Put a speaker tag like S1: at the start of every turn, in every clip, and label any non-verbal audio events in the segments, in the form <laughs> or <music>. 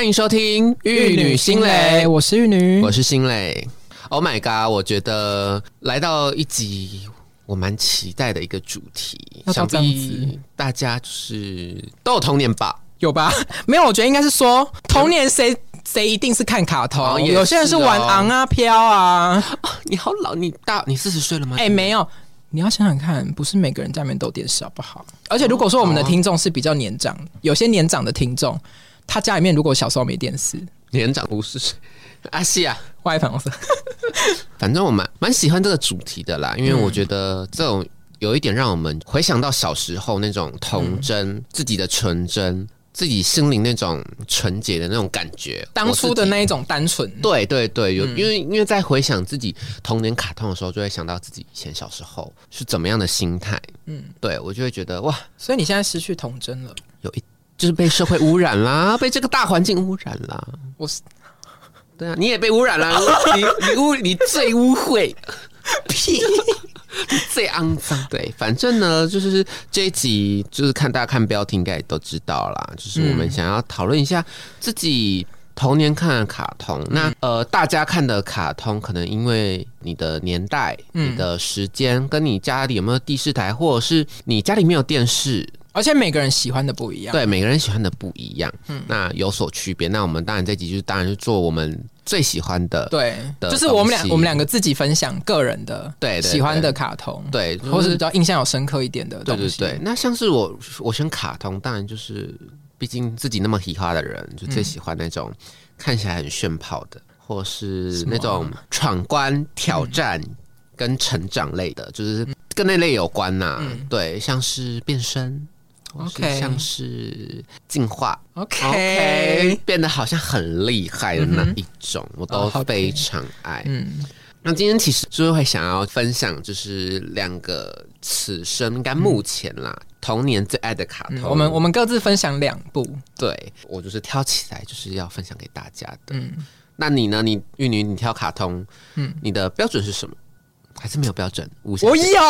S1: 欢迎收听《玉女心蕾》，
S2: 我是玉女，
S1: 我是心蕾。Oh my god！我觉得来到一集我蛮期待的一个主题，想必大家就是都有童年吧？
S2: 有吧？<laughs> 没有？我觉得应该是说童年谁谁一定是看卡通，有些人是玩昂啊飘啊。
S1: 你好老，你大你四十岁了吗？
S2: 哎，没有。你要想想看，不是每个人家里面都电视好不好？而且如果说我们的听众是比较年长，有些年长的听众，他家里面如果小时候没电视，
S1: 年长不是阿西啊，
S2: 外粉色。<laughs>
S1: 反正我蛮蛮喜欢这个主题的啦，因为我觉得这种有一点让我们回想到小时候那种童真，自己的纯真。自己心灵那种纯洁的那种感觉，
S2: 当初的那一种单纯，
S1: 对对对，有因为因为在回想自己童年卡通的时候，就会想到自己以前小时候是怎么样的心态，嗯，对我就会觉得哇，
S2: 所以你现在失去童真了，
S1: 有一就是被社会污染啦，<laughs> 被这个大环境污染啦，
S2: 我是，
S1: 对啊，你也被污染了，你你污你最污秽，<laughs> 屁。<laughs> 最肮脏，对，反正呢，就是这一集，就是看大家看标题应该也都知道啦，就是我们想要讨论一下自己童年看的卡通。那呃，大家看的卡通，可能因为你的年代、你的时间，跟你家里有没有第四台，或者是你家里没有电视。
S2: 而且每个人喜欢的不一样，
S1: 对，每个人喜欢的不一样，嗯，那有所区别。那我们当然这集就是当然是做我们最喜欢的，
S2: 对，就是我们两我们两个自己分享个人的，
S1: 对，
S2: 喜欢的卡通，
S1: 对，
S2: 或是比较印象有深刻一点的
S1: 东西。对对对，那像是我我选卡通，当然就是毕竟自己那么喜欢的人，就最喜欢那种看起来很炫炮的，或是那种闯关挑战跟成长类的，就是跟那类有关呐。对，像是变身。OK，像是进化
S2: ，OK，
S1: 变得好像很厉害的那一种，我都非常爱。嗯，那今天其实就是会想要分享，就是两个此生应该目前啦童年最爱的卡通。
S2: 我们我们各自分享两部，
S1: 对我就是挑起来就是要分享给大家的。嗯，那你呢？你玉女，你挑卡通，嗯，你的标准是什么？还是没有标准，
S2: 我有。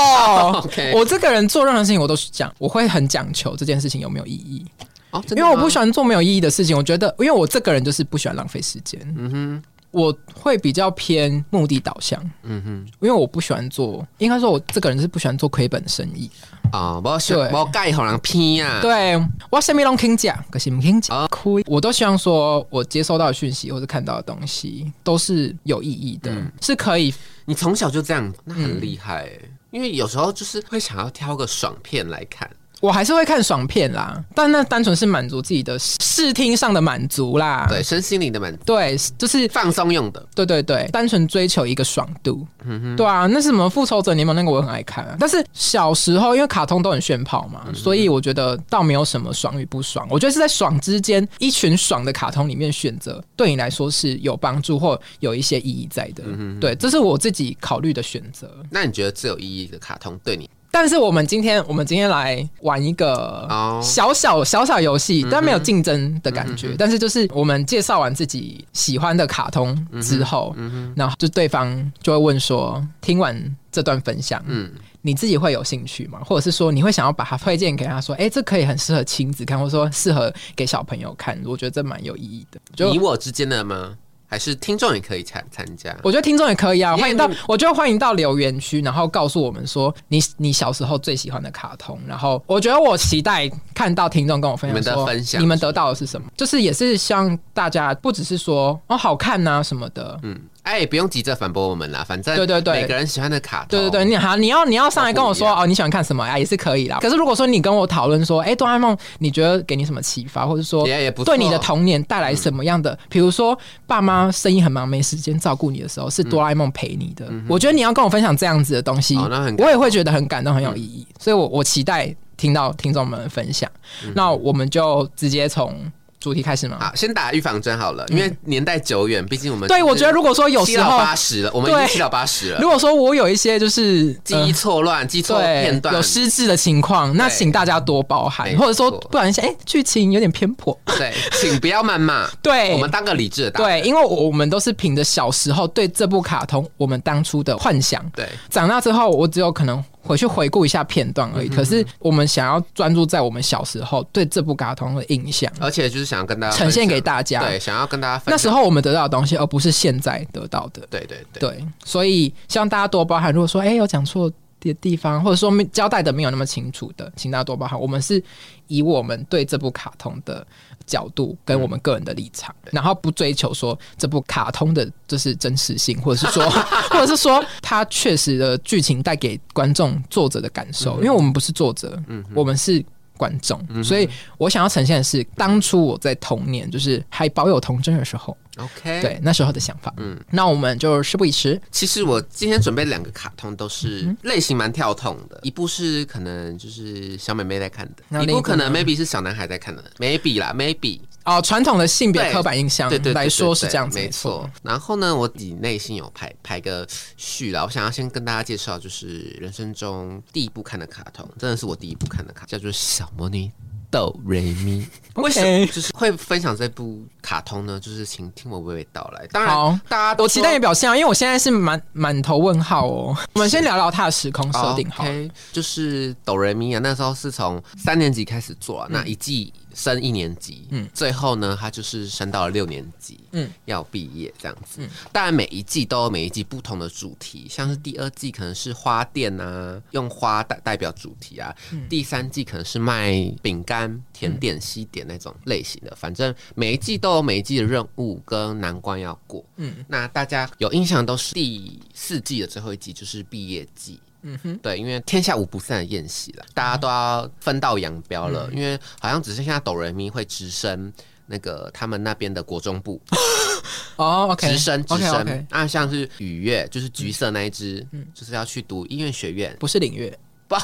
S2: <laughs> 我这个人做任何事情，我都是讲，我会很讲求这件事情有没有意义。哦，因为我不喜欢做没有意义的事情。我觉得，因为我这个人就是不喜欢浪费时间。嗯哼。我会比较偏目的导向，嗯哼，因为我不喜欢做，应该说我这个人是不喜欢做亏本生意
S1: 啊。我喜我盖好人偏啊，
S2: 对我什么拢听讲，可是不听讲亏。我都希望说我接收到的讯息或者看到的东西都是有意义的，是可以。
S1: 你从小就这样，那很厉害。因为有时候就是会想要挑个爽片来看。
S2: 我还是会看爽片啦，但那单纯是满足自己的视听上的满足啦，
S1: 对，身心灵的满足，
S2: 对，就是
S1: 放松用的，
S2: 对对对，单纯追求一个爽度，嗯哼，对啊，那是什么复仇者联盟那个我很爱看啊，但是小时候因为卡通都很炫跑嘛，所以我觉得倒没有什么爽与不爽，我觉得是在爽之间一群爽的卡通里面选择，对你来说是有帮助或有一些意义在的，嗯哼。对，这是我自己考虑的选择。
S1: 那你觉得最有意义的卡通对你？
S2: 但是我们今天，我们今天来玩一个小小小小游戏，但没有竞争的感觉。但是就是我们介绍完自己喜欢的卡通之后，然后就对方就会问说：听完这段分享，嗯，你自己会有兴趣吗？或者是说你会想要把它推荐给他说：哎，这可以很适合亲子看，或者说适合给小朋友看？我觉得这蛮有意义的。
S1: 就你我之间的吗？还是听众也可以参参加，
S2: 我觉得听众也可以啊，欢迎到，我觉得欢迎到留言区，然后告诉我们说你你小时候最喜欢的卡通，然后我觉得我期待看到听众跟我分享的分享你们得到的是什么，就是也是希望大家不只是说哦好看呐什么的，嗯。
S1: 哎，不用急着反驳我们啦，反正对对对，每个人喜欢的卡，
S2: 对对对，你好，你要你要上来跟我说哦，你喜欢看什么呀，也是可以啦。可是如果说你跟我讨论说，哎，哆啦 A 梦，你觉得给你什么启发，或者说对你的童年带来什么样的？比如说爸妈生意很忙，没时间照顾你的时候，是哆啦 A 梦陪你的。我觉得你要跟我分享这样子的东西，我也会觉得很感动，很有意义。所以，我我期待听到听众们分享。那我们就直接从。主题开始吗？
S1: 好，先打预防针好了，因为年代久远，毕竟我们
S2: 对我觉得如果说有时候
S1: 八十了，我们已经七到八十了。
S2: 如果说我有一些就是
S1: 记忆错乱、记错片段、
S2: 有失智的情况，那请大家多包涵，或者说不然哎剧情有点偏颇，
S1: 对，请不要谩骂。<laughs>
S2: 对，
S1: 我们当个理智的。
S2: 对，因为我们都是凭着小时候对这部卡通我们当初的幻想，
S1: 对，
S2: 长大之后我只有可能。回去回顾一下片段而已。可是我们想要专注在我们小时候对这部卡通的印象，
S1: 而且就是想要跟大家
S2: 呈现给大家，
S1: 对，想要跟大家
S2: 那时候我们得到的东西，而不是现在得到的。
S1: 对对
S2: 对，所以希望大家多包涵。如果说哎有讲错。的地方，或者说交代的没有那么清楚的，请大家多包涵。我们是以我们对这部卡通的角度跟我们个人的立场，然后不追求说这部卡通的就是真实性，或者是说，<laughs> 或者是说它确实的剧情带给观众作者的感受，因为我们不是作者，嗯，我们是。观众，所以我想要呈现的是当初我在童年，就是还保有童真的时候
S1: ，OK，
S2: 对那时候的想法。嗯，那我们就事不宜迟。
S1: 其实我今天准备两个卡通，都是类型蛮跳痛的。一部是可能就是小妹妹在看的，一部可能 maybe 是小男孩在看的，maybe 啦，maybe。
S2: 哦，传统的性别刻板印象来说是这样子，
S1: 没错。然后呢，我自己内心有排排个序啦。我想要先跟大家介绍，就是人生中第一部看的卡通，真的是我第一部看的卡，叫做《小魔女哆瑞咪》。为什么就是会分享这部卡通呢？就是请听我娓娓道来。当然，大家
S2: 我期待你表现啊，因为我现在是满满头问号哦。<laughs> 我们先聊聊它的时空设定，好，
S1: 就是哆瑞咪啊，那时候是从三年级开始做那一季。升一年级，嗯，最后呢，他就是升到了六年级，嗯，要毕业这样子。当然，每一季都有每一季不同的主题，像是第二季可能是花店啊，用花代代表主题啊；第三季可能是卖饼干、甜点、西点那种类型的。反正每一季都有每一季的任务跟难关要过。嗯，那大家有印象都是第四季的最后一季，就是毕业季。嗯哼，对，因为天下无不散的宴席了，大家都要分道扬镳了。因为好像只剩下哆瑞咪会直升那个他们那边的国中部 <laughs>
S2: 哦，OK，
S1: 直升直升。啊，像是雨月，就是橘色那一只，嗯，就是要去读音乐学院，
S2: 不是领月，
S1: 不，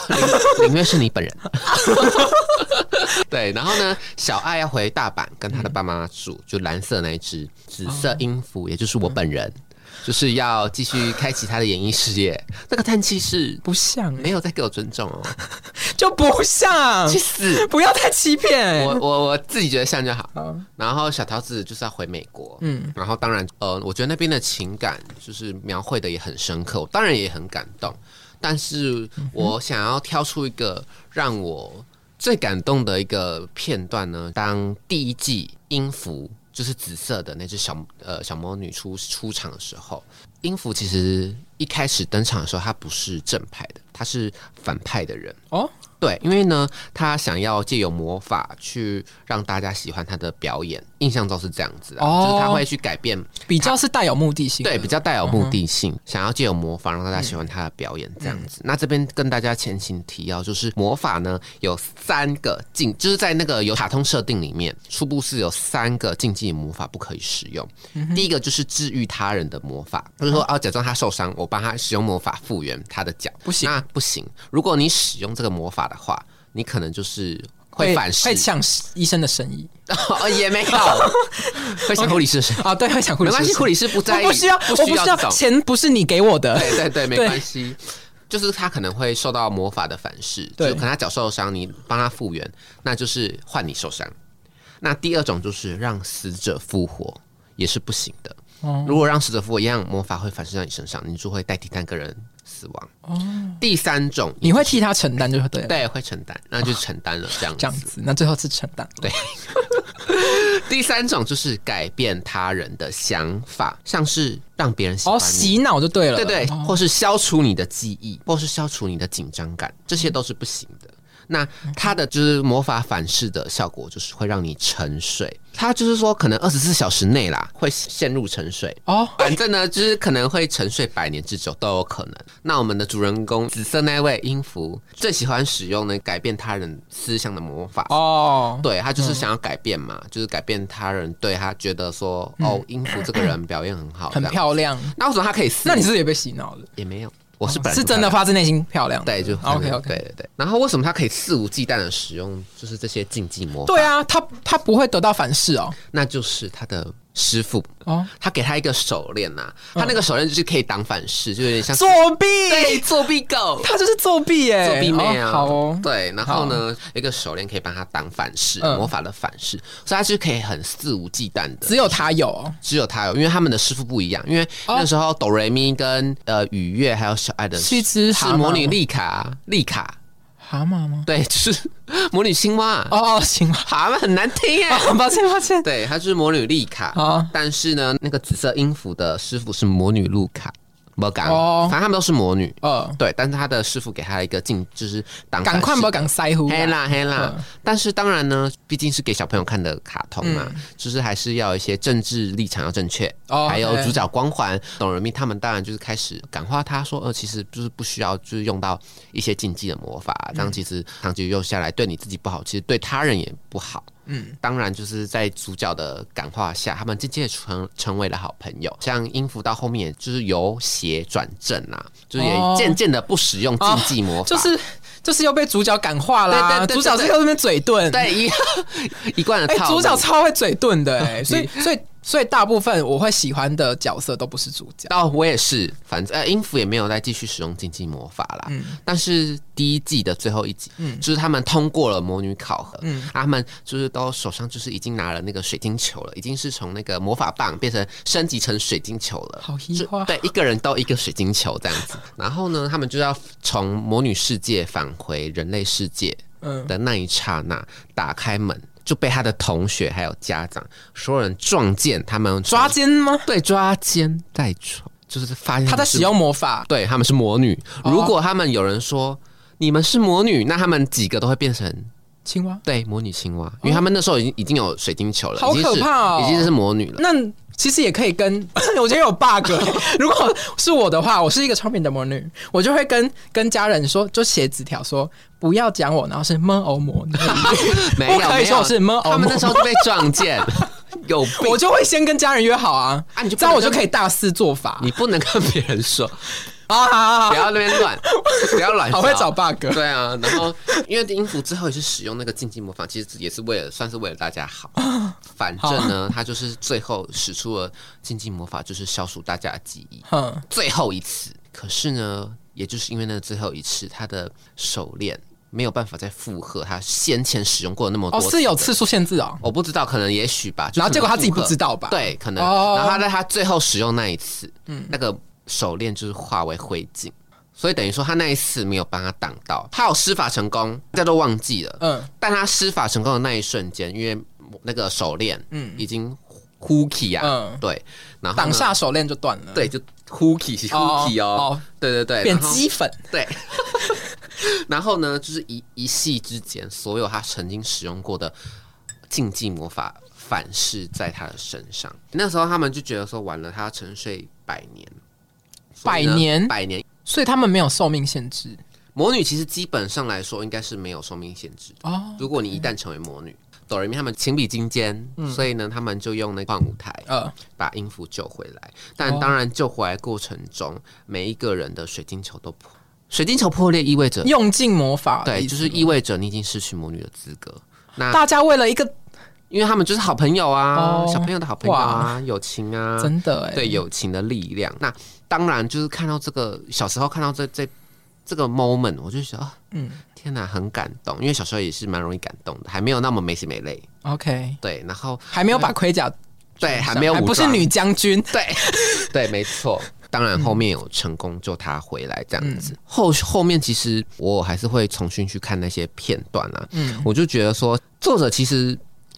S1: 领 <laughs> 月是你本人。<laughs> 对，然后呢，小爱要回大阪跟他的爸妈住，就蓝色那一只，紫色音符，也就是我本人。就是要继续开启他的演艺事业，那个叹气是
S2: 不像，
S1: 没有在给我尊重哦，<laughs>
S2: 就不像，
S1: 去死！
S2: 不要太欺骗
S1: 我，我我自己觉得像就好。然后小桃子就是要回美国，嗯，然后当然，呃，我觉得那边的情感就是描绘的也很深刻，我当然也很感动。但是我想要挑出一个让我最感动的一个片段呢，当第一季音符。就是紫色的那只小呃小魔女出出场的时候，音符其实一开始登场的时候，她不是正派的，她是反派的人哦。对，因为呢，他想要借由魔法去让大家喜欢他的表演，印象中是这样子啊，就是他会去改变，
S2: 比较是带有目的性，
S1: 对，比较带有目的性，想要借由魔法让大家喜欢他的表演这样子。那这边跟大家前情提要，就是魔法呢有三个禁，就是在那个有卡通设定里面，初步是有三个禁忌魔法不可以使用。第一个就是治愈他人的魔法，就是说啊，假装他受伤，我帮他使用魔法复原他的脚，
S2: 不行，
S1: 那不行。如果你使用这个魔法。的话，你可能就是会反噬，
S2: 会抢医生的生意，<laughs> 哦
S1: 也没有，<laughs> 会抢护理师
S2: 啊，对，会抢护理师，
S1: 没关系，护理师不在意，
S2: 不需要，我不需要钱，不是你给我的，
S1: 对对对，没关系，就是他可能会受到魔法的反噬，就可能他脚受伤，你帮他复原，那就是换你受伤。那第二种就是让死者复活，也是不行的。如果让死者复活一样，魔法会反噬到你身上，你就会代替那个人。死亡。哦，第三种
S2: 你会替他承担，就是对，
S1: 对，会承担，那就承担了这样
S2: 这样子，那最后是承担。
S1: 对，<laughs> 第三种就是改变他人的想法，像是让别人哦
S2: 洗脑就对了，
S1: 对对，或是消除你的记忆，或是消除你的紧张感，这些都是不行的。那它的就是魔法反噬的效果，就是会让你沉睡。它就是说，可能二十四小时内啦，会陷入沉睡哦。反正呢，就是可能会沉睡百年之久都有可能。那我们的主人公紫色那位音符最喜欢使用呢改变他人思想的魔法哦。对他就是想要改变嘛，就是改变他人对他觉得说哦，音符这个人表现很好，
S2: 很漂亮。
S1: 那为什么他可以？
S2: 那你是不是也被洗脑了？
S1: 也没有。我是本
S2: 是真的发自内心漂亮，
S1: 对，就
S2: OK OK，
S1: 对对对。然后为什么他可以肆无忌惮的使用，就是这些禁忌魔法？
S2: 对啊，他他不会得到反噬哦，
S1: 那就是他的师傅。哦，他给他一个手链呐，他那个手链就是可以挡反噬，就有点像
S2: 作弊，
S1: 对，作弊狗，
S2: 他就是作弊耶，
S1: 作弊妹啊，
S2: 好哦，
S1: 对，然后呢，一个手链可以帮他挡反噬，魔法的反噬，所以他就可以很肆无忌惮的，
S2: 只有他有，
S1: 只有他有，因为他们的师傅不一样，因为那时候哆瑞咪跟呃雨月还有小爱的
S2: 是只
S1: 是魔女丽卡，丽卡。
S2: 蛤蟆吗？
S1: 对，就是 <laughs> 魔女青蛙。
S2: 哦，青蛙，
S1: 蛤蟆很难听耶。
S2: 抱歉，抱歉。
S1: 对，她就是魔女丽卡。啊，但是呢，那个紫色音符的师傅是魔女露卡。不敢，反正他们都是魔女。嗯，对，但是他的师傅给他一个镜，就是挡。
S2: 赶快不敢塞乎。
S1: 黑啦黑啦。但是当然呢，毕竟是给小朋友看的卡通嘛，就是还是要一些政治立场要正确，还有主角光环。董人民他们当然就是开始感化他说，呃，其实就是不需要，就是用到一些禁忌的魔法，这样其实长期用下来对你自己不好，其实对他人也不好。嗯，当然就是在主角的感化下，他们渐渐成成为了好朋友。像音符到后面，就是由邪转正啊，就是也渐渐的不使用禁忌魔法，
S2: 就是就是又被主角感化啦。主角在那边嘴遁，
S1: 对一 <laughs> 一贯的套
S2: 主角超会嘴遁的，哎，所以 <laughs> 所以。所以大部分我会喜欢的角色都不是主角
S1: 哦，我也是，反正呃，音符也没有再继续使用禁忌魔法啦。嗯，但是第一季的最后一集，嗯，就是他们通过了魔女考核，嗯，他们就是都手上就是已经拿了那个水晶球了，已经是从那个魔法棒变成升级成水晶球了。
S2: 好奇花，
S1: 对，一个人都一个水晶球这样子。<laughs> 然后呢，他们就要从魔女世界返回人类世界的那一刹那，打开门。就被他的同学还有家长所有人撞见，他们
S2: 抓奸吗？<laughs>
S1: 对，抓奸在床，就是发现
S2: 他在使用魔法。
S1: 对，他们是魔女。如果他们有人说你们是魔女，那他们几个都会变成
S2: 青蛙。
S1: 对，魔女青蛙，因为他们那时候已经已经有水晶球了，
S2: 好可怕
S1: 哦，已经是魔女了。
S2: 那。其实也可以跟，<laughs> 我觉得有 bug。<laughs> 如果是我的话，我是一个聪明的魔女，我就会跟跟家人说，就写纸条说不要讲我，然后是么欧魔女，<laughs>
S1: 没有
S2: 可以说我是么欧。
S1: 他们那时候被撞见，有
S2: 我就会先跟家人约好啊，啊，你就这样我就可以大肆做法，
S1: 你不能跟别人说。啊！不要那边乱，<laughs> 不要乱。
S2: 好会找 bug。
S1: 对啊，然后因为音符之后也是使用那个禁忌魔法，其实也是为了算是为了大家好。<laughs> 反正呢，他就是最后使出了禁忌魔法，就是消除大家的记忆。嗯，最后一次。可是呢，也就是因为那最后一次，他的手链没有办法再负荷他先前使用过那么多。
S2: 哦，是有次数限制哦？
S1: 我不知道，可能也许吧。
S2: 然后结果他自己不知道吧？
S1: 对，可能。然后他在他最后使用那一次，嗯，那个。手链就是化为灰烬，所以等于说他那一次没有帮他挡到，他有施法成功，大家都忘记了。嗯，但他施法成功的那一瞬间，因为那个手链，嗯，已经呼气啊，嗯，对，然后
S2: 挡下手链就断了，
S1: 对，就呼起呼气哦，对对对，
S2: 变鸡粉，
S1: 对。<laughs> 然后呢，就是一一系之间，所有他曾经使用过的禁忌魔法反噬在他的身上。那时候他们就觉得说，完了，他要沉睡百年。
S2: 百年，
S1: 百年，
S2: 所以他们没有寿命限制。
S1: 魔女其实基本上来说应该是没有寿命限制哦。如果你一旦成为魔女，哆瑞咪他们情比金坚，所以呢，他们就用那换舞台，呃，把音符救回来。但当然，救回来过程中，每一个人的水晶球都破，水晶球破裂意味着
S2: 用尽魔法，
S1: 对，就是意味着你已经失去魔女的资格。
S2: 那大家为了一个。
S1: 因为他们就是好朋友啊，小朋友的好朋友啊，友情啊，
S2: 真的
S1: 对友情的力量。那当然就是看到这个小时候看到这这这个 moment，我就觉得，嗯，天哪，很感动。因为小时候也是蛮容易感动的，还没有那么没心没泪。
S2: OK，
S1: 对，然后
S2: 还没有把盔甲，
S1: 对，还没有，
S2: 不是女将军，
S1: 对，<laughs> 对，没错。当然后面有成功救他回来这样子。后后面其实我还是会重新去看那些片段啊，嗯，我就觉得说作者其实。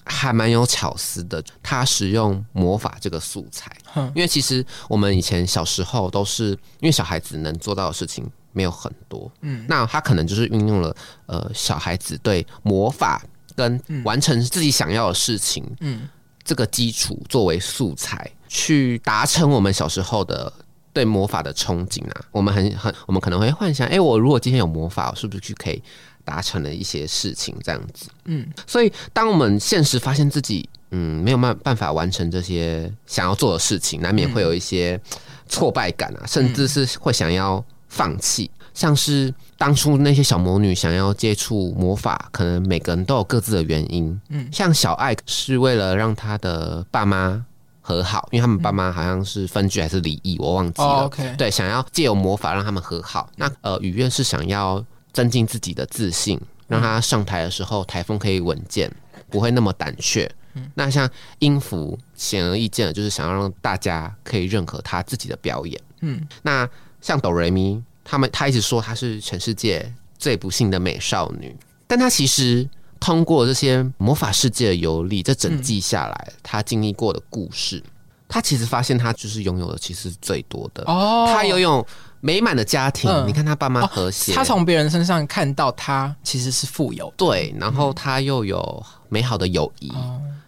S1: 还蛮有巧思的，他使用魔法这个素材，因为其实我们以前小时候都是因为小孩子能做到的事情没有很多，嗯，那他可能就是运用了呃小孩子对魔法跟完成自己想要的事情，嗯，这个基础作为素材去达成我们小时候的对魔法的憧憬啊，我们很很我们可能会幻想，哎，我如果今天有魔法，我是不是去可以。达成了一些事情，这样子，嗯，所以当我们现实发现自己，嗯，没有办办法完成这些想要做的事情，难免会有一些挫败感啊，甚至是会想要放弃。像是当初那些小魔女想要接触魔法，可能每个人都有各自的原因，嗯，像小爱是为了让她的爸妈。和好，因为他们爸妈好像是分居还是离异，我忘记了。对，想要借由魔法让他们和好。那呃，雨月是想要增进自己的自信，让他上台的时候台风可以稳健，不会那么胆怯。那像音符显而易见的就是想要让大家可以认可他自己的表演。嗯，那像哆瑞咪，他们他一直说她是全世界最不幸的美少女，但她其实。通过这些魔法世界的游历，这整季下来，他经历过的故事，他其实发现他就是拥有的其实是最多的哦。他拥有美满的家庭，你看他爸妈和谐，
S2: 他从别人身上看到他其实是富有，
S1: 对。然后他又有美好的友谊，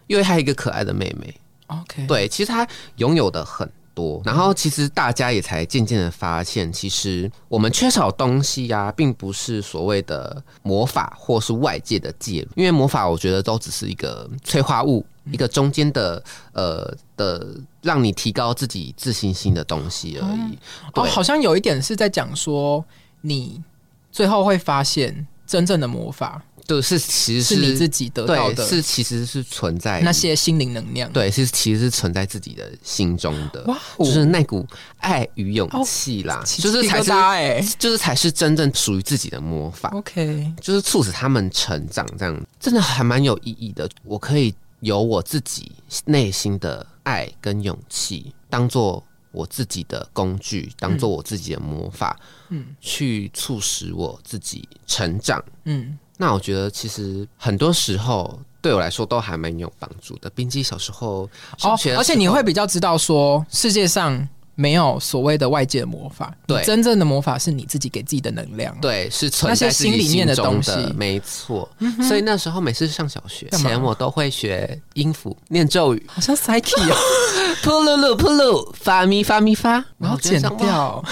S1: 因为他一个可爱的妹妹。
S2: OK，
S1: 对，其实他拥有的很。多，然后其实大家也才渐渐的发现，其实我们缺少东西呀，并不是所谓的魔法或是外界的介入，因为魔法我觉得都只是一个催化物，一个中间的呃的让你提高自己自信心的东西而已。
S2: 哦，好像有一点是在讲说，你最后会发现真正的魔法。
S1: 就，是其实
S2: 是你自己得到的，
S1: 是其实是存在
S2: 那些心灵能量。
S1: 对，是其实是存在自己的心中的，哇，就是那股爱与勇气啦，就是才是，就是才是真正属于自己的魔法。
S2: OK，
S1: 就是促使他们成长，这样真的还蛮有意义的。我可以有我自己内心的爱跟勇气，当做我自己的工具，当做我自己的魔法，嗯，去促使我自己成长，嗯。那我觉得其实很多时候对我来说都还蛮有帮助的。冰姬小时候哦，
S2: 而且你会比较知道说世界上没有所谓的外界的魔法，对，真正的魔法是你自己给自己的能量，
S1: 对，是存在心里面的东西，没错。所以那时候每次上小学前，我都会学音符、念咒语，
S2: 好像 Psyche 哦，<laughs>
S1: 噗噜噜噗噜，发咪发咪发，
S2: 然后剪掉。<laughs>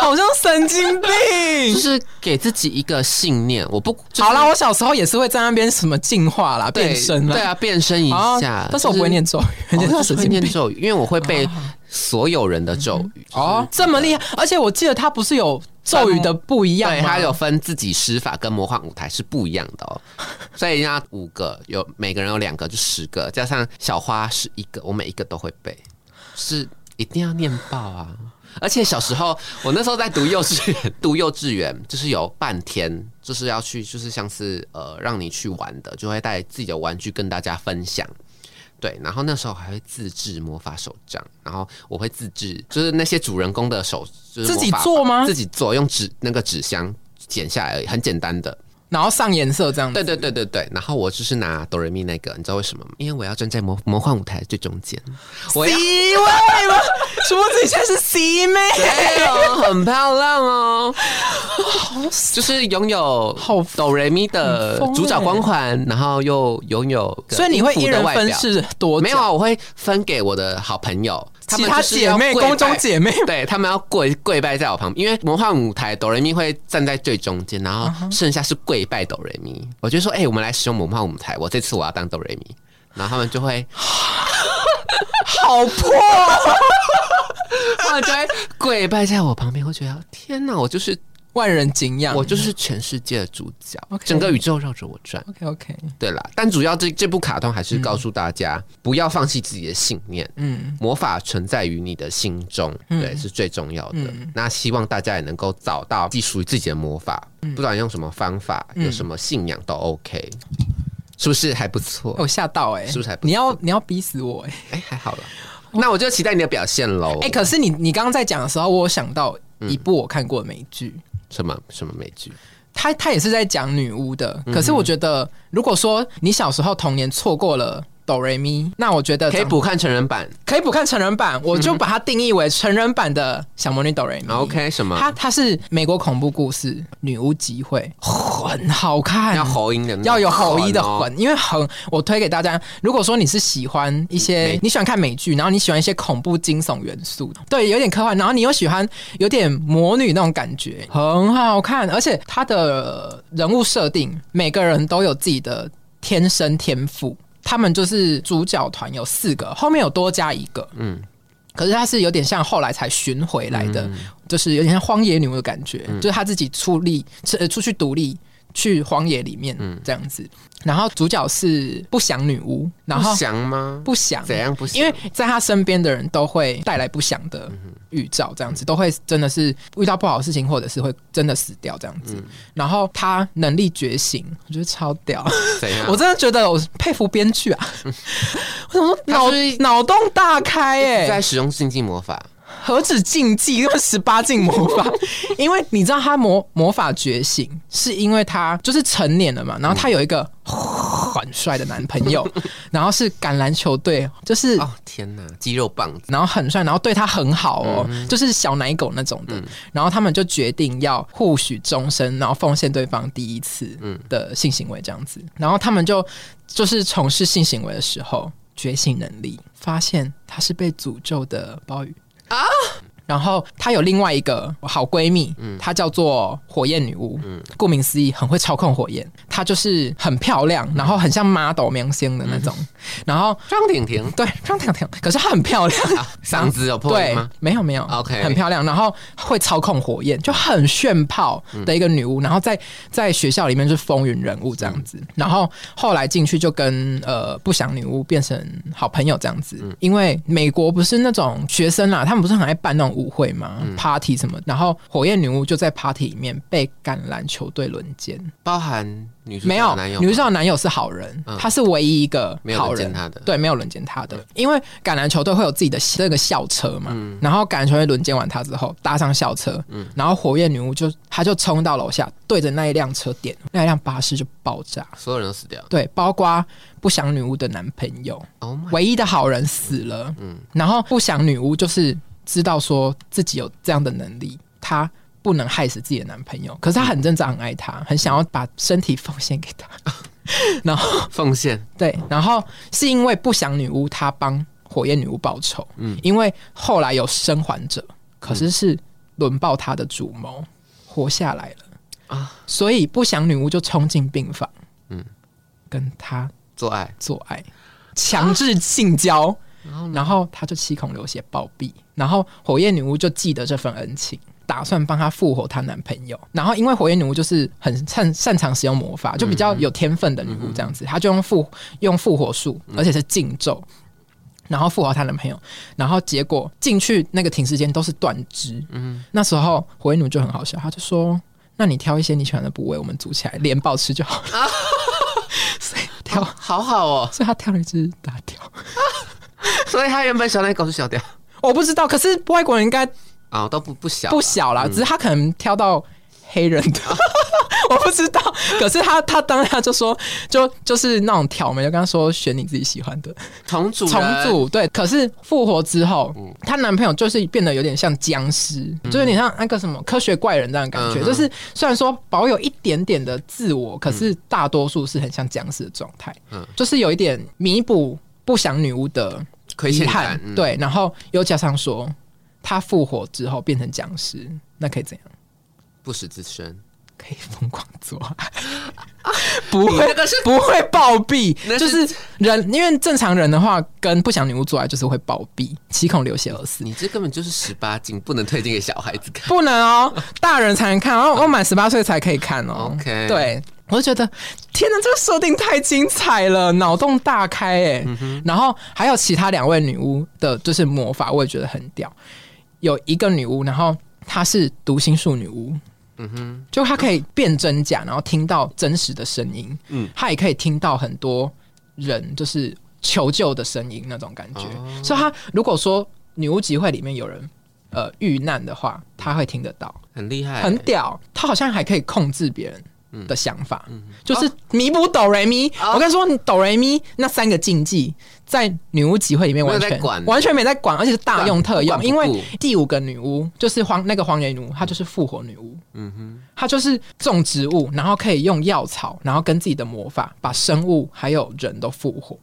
S2: 好像神经病，<laughs>
S1: 就是给自己一个信念。我不
S2: 好啦，我小时候也是会在那边什么进化啦、变身啦。
S1: 对啊，变身一下。
S2: 但是我不会念咒语，
S1: 念咒语，因为我会背所有人的咒语。
S2: 哦，这么厉害！而且我记得他不是有咒语的不一样，
S1: 对，他有分自己施法跟魔幻舞台是不一样的哦。<laughs> 所以人家五个有每个人有两个，就十个，加上小花是一个，我每一个都会背，是一定要念爆啊！而且小时候，我那时候在读幼稚园，读幼稚园就是有半天，就是要去，就是像是呃让你去玩的，就会带自己的玩具跟大家分享。对，然后那时候还会自制魔法手杖，然后我会自制，就是那些主人公的手，就是
S2: 自己做吗？
S1: 自己做，用纸那个纸箱剪下来而已，很简单的。
S2: 然后上颜色这样，
S1: 对对对对对。然后我就是拿哆瑞咪那个，你知道为什么吗？因为我要站在魔魔幻舞台最中间。
S2: C 位吗？什么？这现在是 C 妹？
S1: 对哦，很漂亮哦。就是拥有
S2: 好
S1: 哆瑞咪的主角光环，然后又拥有，
S2: 所以你会一人分饰多？
S1: 没有啊，我会分给我的好朋友。
S2: 其他姐妹、宫中姐妹，
S1: 对他们要跪跪拜在我旁边，因为魔幻舞台哆瑞咪会站在最中间，然后剩下是跪拜哆瑞咪。我就说，哎，我们来使用魔幻舞台，我这次我要当哆瑞咪，然后他们就会 <laughs>
S2: 好破，<laughs>
S1: 他们就会跪拜在我旁边，我觉得天哪，我就是。
S2: 万人景仰，
S1: 我就是全世界的主角，整个宇宙绕着我转。
S2: OK OK，
S1: 对啦，但主要这这部卡通还是告诉大家，不要放弃自己的信念。嗯，魔法存在于你的心中，对，是最重要的。那希望大家也能够找到既属于自己的魔法，不管用什么方法，有什么信仰都 OK，是不是还不错？
S2: 我吓到哎，
S1: 是不是还？
S2: 你要你要逼死我哎
S1: 哎，还好了，那我就期待你的表现喽。
S2: 哎，可是你你刚刚在讲的时候，我想到一部我看过的美剧。
S1: 什么什么美剧？
S2: 他他也是在讲女巫的，可是我觉得，如果说你小时候童年错过了。哆瑞咪，那我觉得
S1: 可以补看成人版，
S2: 可以补看成人版，我就把它定义为成人版的小魔女哆瑞咪。
S1: OK，什么？
S2: 它它是美国恐怖故事，女巫集会，很好看，
S1: 要喉音的，
S2: 要有喉音的魂，因为很，我推给大家，如果说你是喜欢一些，你喜欢看美剧，然后你喜欢一些恐怖惊悚元素，对，有点科幻，然后你又喜欢有点魔女那种感觉，很好看，而且它的人物设定，每个人都有自己的天生天赋。他们就是主角团有四个，后面有多加一个，嗯，可是他是有点像后来才寻回来的，就是有点像荒野女巫的感觉，就是他自己出力，出出去独立去荒野里面，嗯，这样子。然后主角是不祥女巫，然后
S1: 不祥吗？
S2: 不祥，
S1: 怎样不祥？
S2: 因为在他身边的人都会带来不祥的预兆，这样子都会真的是遇到不好的事情，或者是会真的死掉这样子。然后他能力觉醒，我觉得超屌，
S1: 怎样？
S2: 我真的觉得我佩服编剧啊！<laughs> 我想说脑脑洞大开哎，
S1: 在使用禁忌魔法。
S2: 何止禁忌，因为十八禁魔法。<laughs> 因为你知道他魔魔法觉醒，是因为他就是成年了嘛。然后他有一个很帅的男朋友，<laughs> 然后是橄榄球队，就是
S1: 哦天哪，肌肉棒子，
S2: 然后很帅，然后对他很好哦，就是小奶狗那种的。然后他们就决定要互许终身，然后奉献对方第一次的性行为这样子。然后他们就就是从事性行为的时候，觉醒能力，发现他是被诅咒的鲍鱼。啊！然后她有另外一个好闺蜜，嗯她叫做火焰女巫。嗯，顾名思义，很会操控火焰。她就是很漂亮，然后很像 model 明星的那种。然后
S1: 张婷婷，
S2: 对，张婷婷。可是她很漂亮，<laughs>
S1: 嗓子有破音吗？
S2: 没有，没有。
S1: OK，
S2: 很漂亮，然后会操控火焰，就很炫炮的一个女巫。然后在在学校里面是风云人物这样子。然后后来进去就跟呃不祥女巫变成好朋友这样子。因为美国不是那种学生啦，他们不是很爱办那种。舞会嘛，party 什么，然后火焰女巫就在 party 里面被橄榄球队轮奸，
S1: 包含女
S2: 没有
S1: 男友，
S2: 女主角男友是好人，他是唯一一个好人，
S1: 他的。
S2: 对，没有轮奸他的，因为橄榄球队会有自己的那个校车嘛，然后橄榄球队轮奸完他之后搭上校车，然后火焰女巫就他就冲到楼下，对着那一辆车点，那一辆巴士就爆炸，
S1: 所有人都死掉，
S2: 对，包括不祥女巫的男朋友，唯一的好人死了，嗯，然后不祥女巫就是。知道说自己有这样的能力，她不能害死自己的男朋友。可是她很挣扎，很爱他，很想要把身体奉献给他。<laughs> 然后
S1: 奉献
S2: 对，然后是因为不祥女巫她帮火焰女巫报仇。嗯，因为后来有生还者，可是是轮爆她的主谋活下来了啊，所以不祥女巫就冲进病房，嗯，跟他
S1: 做爱，
S2: 做爱，强制性交。然后他就七孔流血暴毙，然后火焰女巫就记得这份恩情，打算帮她复活她男朋友。然后因为火焰女巫就是很擅擅长使用魔法，就比较有天分的女巫这样子，她就用复用复活术，而且是禁咒，然后复活她男朋友。然后结果进去那个停尸间都是断肢。嗯，那时候火焰女巫就很好笑，她就说：“那你挑一些你喜欢的部位，我们组起来连爆吃就好了。”所以 <laughs> 挑
S1: 好好哦，
S2: 所以她挑了一只大雕。<laughs> <laughs>
S1: 所以他原本小奶狗是小雕，
S2: 我不知道。可是外国人应该
S1: 啊都不不小
S2: 不小了，只是他可能挑到黑人的，<laughs> 我不知道。可是他他当下就说，就就是那种挑眉，就跟他说选你自己喜欢的
S1: 重组
S2: 重组。对，可是复活之后，她男朋友就是变得有点像僵尸，就有点像那个什么科学怪人这样的感觉。就是虽然说保有一点点的自我，可是大多数是很像僵尸的状态。嗯，就是有一点弥补。不想女巫的
S1: 遗憾，
S2: 对，然后又加上说，他复活之后变成僵尸，那可以怎样？
S1: 不死之身
S2: 可以疯狂做爱，<laughs> 不会不会暴毙，<laughs> 就是人，因为正常人的话，跟不想女巫做爱就是会暴毙，七孔流血而死。
S1: 你这根本就是十八禁，不能推荐给小孩子看，
S2: 不能哦，大人才能看，然后我满十八岁才可以看哦。
S1: OK，
S2: 对。我就觉得，天哪，这个设定太精彩了，脑洞大开哎！然后还有其他两位女巫的，就是魔法，我也觉得很屌。有一个女巫，然后她是读心术女巫，嗯哼，就他可以辨真假，然后听到真实的声音，嗯，他也可以听到很多人就是求救的声音那种感觉。所以，他如果说女巫集会里面有人呃遇难的话，他会听得到，
S1: 很厉害，
S2: 很屌。他好像还可以控制别人。的想法，就是弥补哆瑞咪。我跟你说，哆瑞咪那三个禁忌在女巫集会里面完全完全没在管，而且是大用特用。因为第五个女巫就是荒那个荒原女巫，她就是复活女巫。嗯哼，她就是种植物，然后可以用药草，然后跟自己的魔法把生物还有人都复活。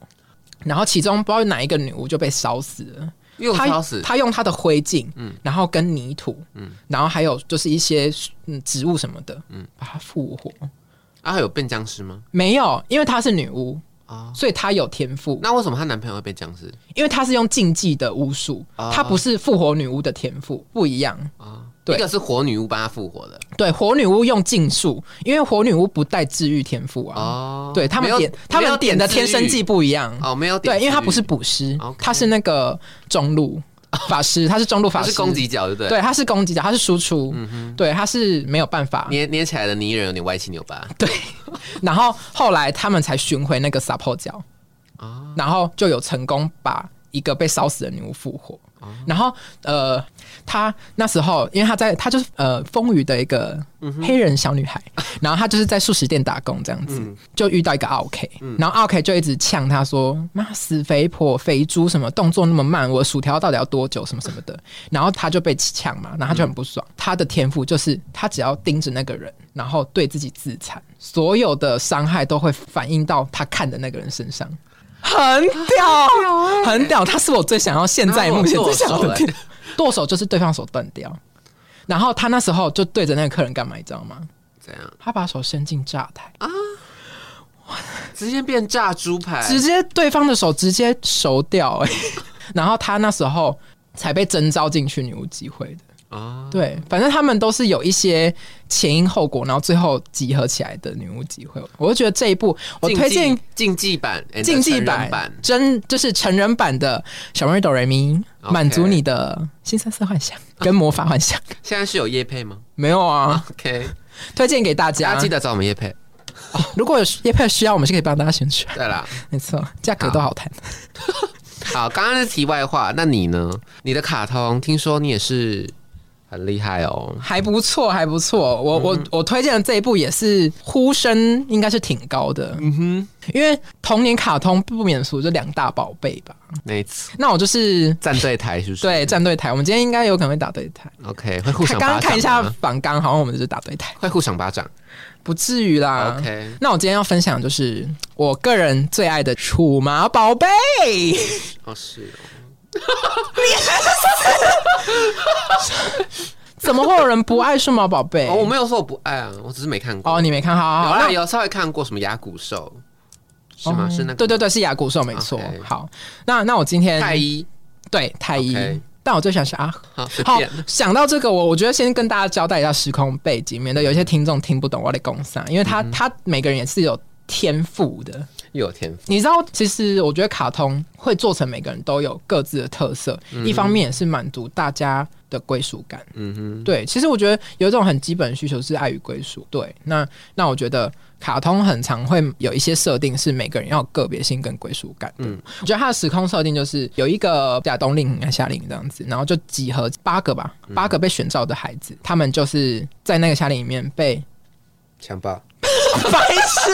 S2: 然后其中不知道哪一个女巫就被烧死了。
S1: 他
S2: 他用他的灰烬，嗯，然后跟泥土，嗯，然后还有就是一些嗯植物什么的，嗯，把它复活。
S1: 啊，有变僵尸吗？
S2: 没有，因为她是女巫啊，所以她有天赋。
S1: 那为什么她男朋友会变僵尸？
S2: 因为她是用禁忌的巫术，她不是复活女巫的天赋，不一样啊。
S1: 一个是火女巫帮他复活的，
S2: 对，火女巫用禁术，因为火女巫不带治愈天赋啊。哦，对他们点他们点的天生技不一样。
S1: 哦，没有点
S2: 对，因为他不是捕师，他是那个中路 <laughs> 法师，他是中路法师，
S1: 是攻击角，对不对？
S2: 对，他是攻击角，他是输出，对，他是没有办法。
S1: 捏捏起来的泥人有点歪七扭八，<laughs>
S2: 对。然后后来他们才寻回那个 support 角啊，然后就有成功把一个被烧死的女巫复活。然后，呃，他那时候，因为他在，他就是呃，风雨的一个黑人小女孩，然后他就是在素食店打工这样子，就遇到一个 OK，然后 OK 就一直呛他说：“妈死肥婆、肥猪，什么动作那么慢，我薯条到底要多久？什么什么的。<laughs> ”然后他就被呛嘛，然后他就很不爽。他的天赋就是他只要盯着那个人，然后对自己自残，所有的伤害都会反映到他看的那个人身上。很屌，很屌！他是我最想要现在目前最想要的剁手，就是对方手断掉。然后他那时候就对着那个客人干嘛，你知道吗？
S1: 怎样？
S2: 他把手伸进炸台啊！
S1: 直接变炸猪排，
S2: 直接对方的手直接熟掉哎！<laughs> 然后他那时候才被征召进去女巫机会的。啊，对，反正他们都是有一些前因后果，然后最后集合起来的女巫集会。我就觉得这一部我推荐
S1: 竞技版、
S2: 竞技版真就是成人版的小妹哆瑞咪，满足你的新三色幻想跟魔法幻想。<laughs>
S1: 现在是有叶配吗？
S2: 没有啊。
S1: OK，<laughs>
S2: 推荐给大家，
S1: 记得找我们叶配。
S2: 如果有叶配需要，我们是可以帮大家宣传。
S1: 对啦，
S2: 没错，价格都好谈。<laughs>
S1: 好，刚刚是题外话，那你呢？你的卡通听说你也是。很厉害哦，
S2: 还不错，还不错。我我我推荐的这一部也是呼声应该是挺高的。嗯哼，因为童年卡通不免俗，就两大宝贝吧。
S1: 没错，
S2: 那我就是
S1: 站队台，是不是？
S2: 对，站队台。我们今天应该有可能会打对台。
S1: OK，会互相。刚
S2: 刚看一下反刚，好像我们就是打对台，
S1: 会互相巴掌，
S2: 不至于啦。
S1: OK，
S2: 那我今天要分享就是我个人最爱的楚麻宝贝。
S1: 哦，是。<laughs>
S2: 怎么会有人不爱数码宝贝？
S1: 我没有说我不爱啊，我只是没看过。
S2: 哦，你没看好？
S1: 有啦，有稍微看过什么牙骨兽，是吗？是那个？
S2: 对对对，是牙骨兽，没错。好，那那我今天
S1: 太医
S2: 对太医，但我最想是啊，
S1: 好
S2: 想到这个，我我觉得先跟大家交代一下时空背景，免得有些听众听不懂我的公司，因为他他每个人也是有天赋的。
S1: 又有天赋，
S2: 你知道，其实我觉得卡通会做成每个人都有各自的特色，一方面也是满足大家的归属感。嗯哼，对，其实我觉得有一种很基本的需求是爱与归属。对，那那我觉得卡通很常会有一些设定是每个人要个别性跟归属感。嗯，我觉得它的时空设定就是有一个亚东令和夏令这样子，然后就集合八个吧，八个被选召的孩子，他们就是在那个夏令里面被
S1: 强暴。<laughs>
S2: 白痴！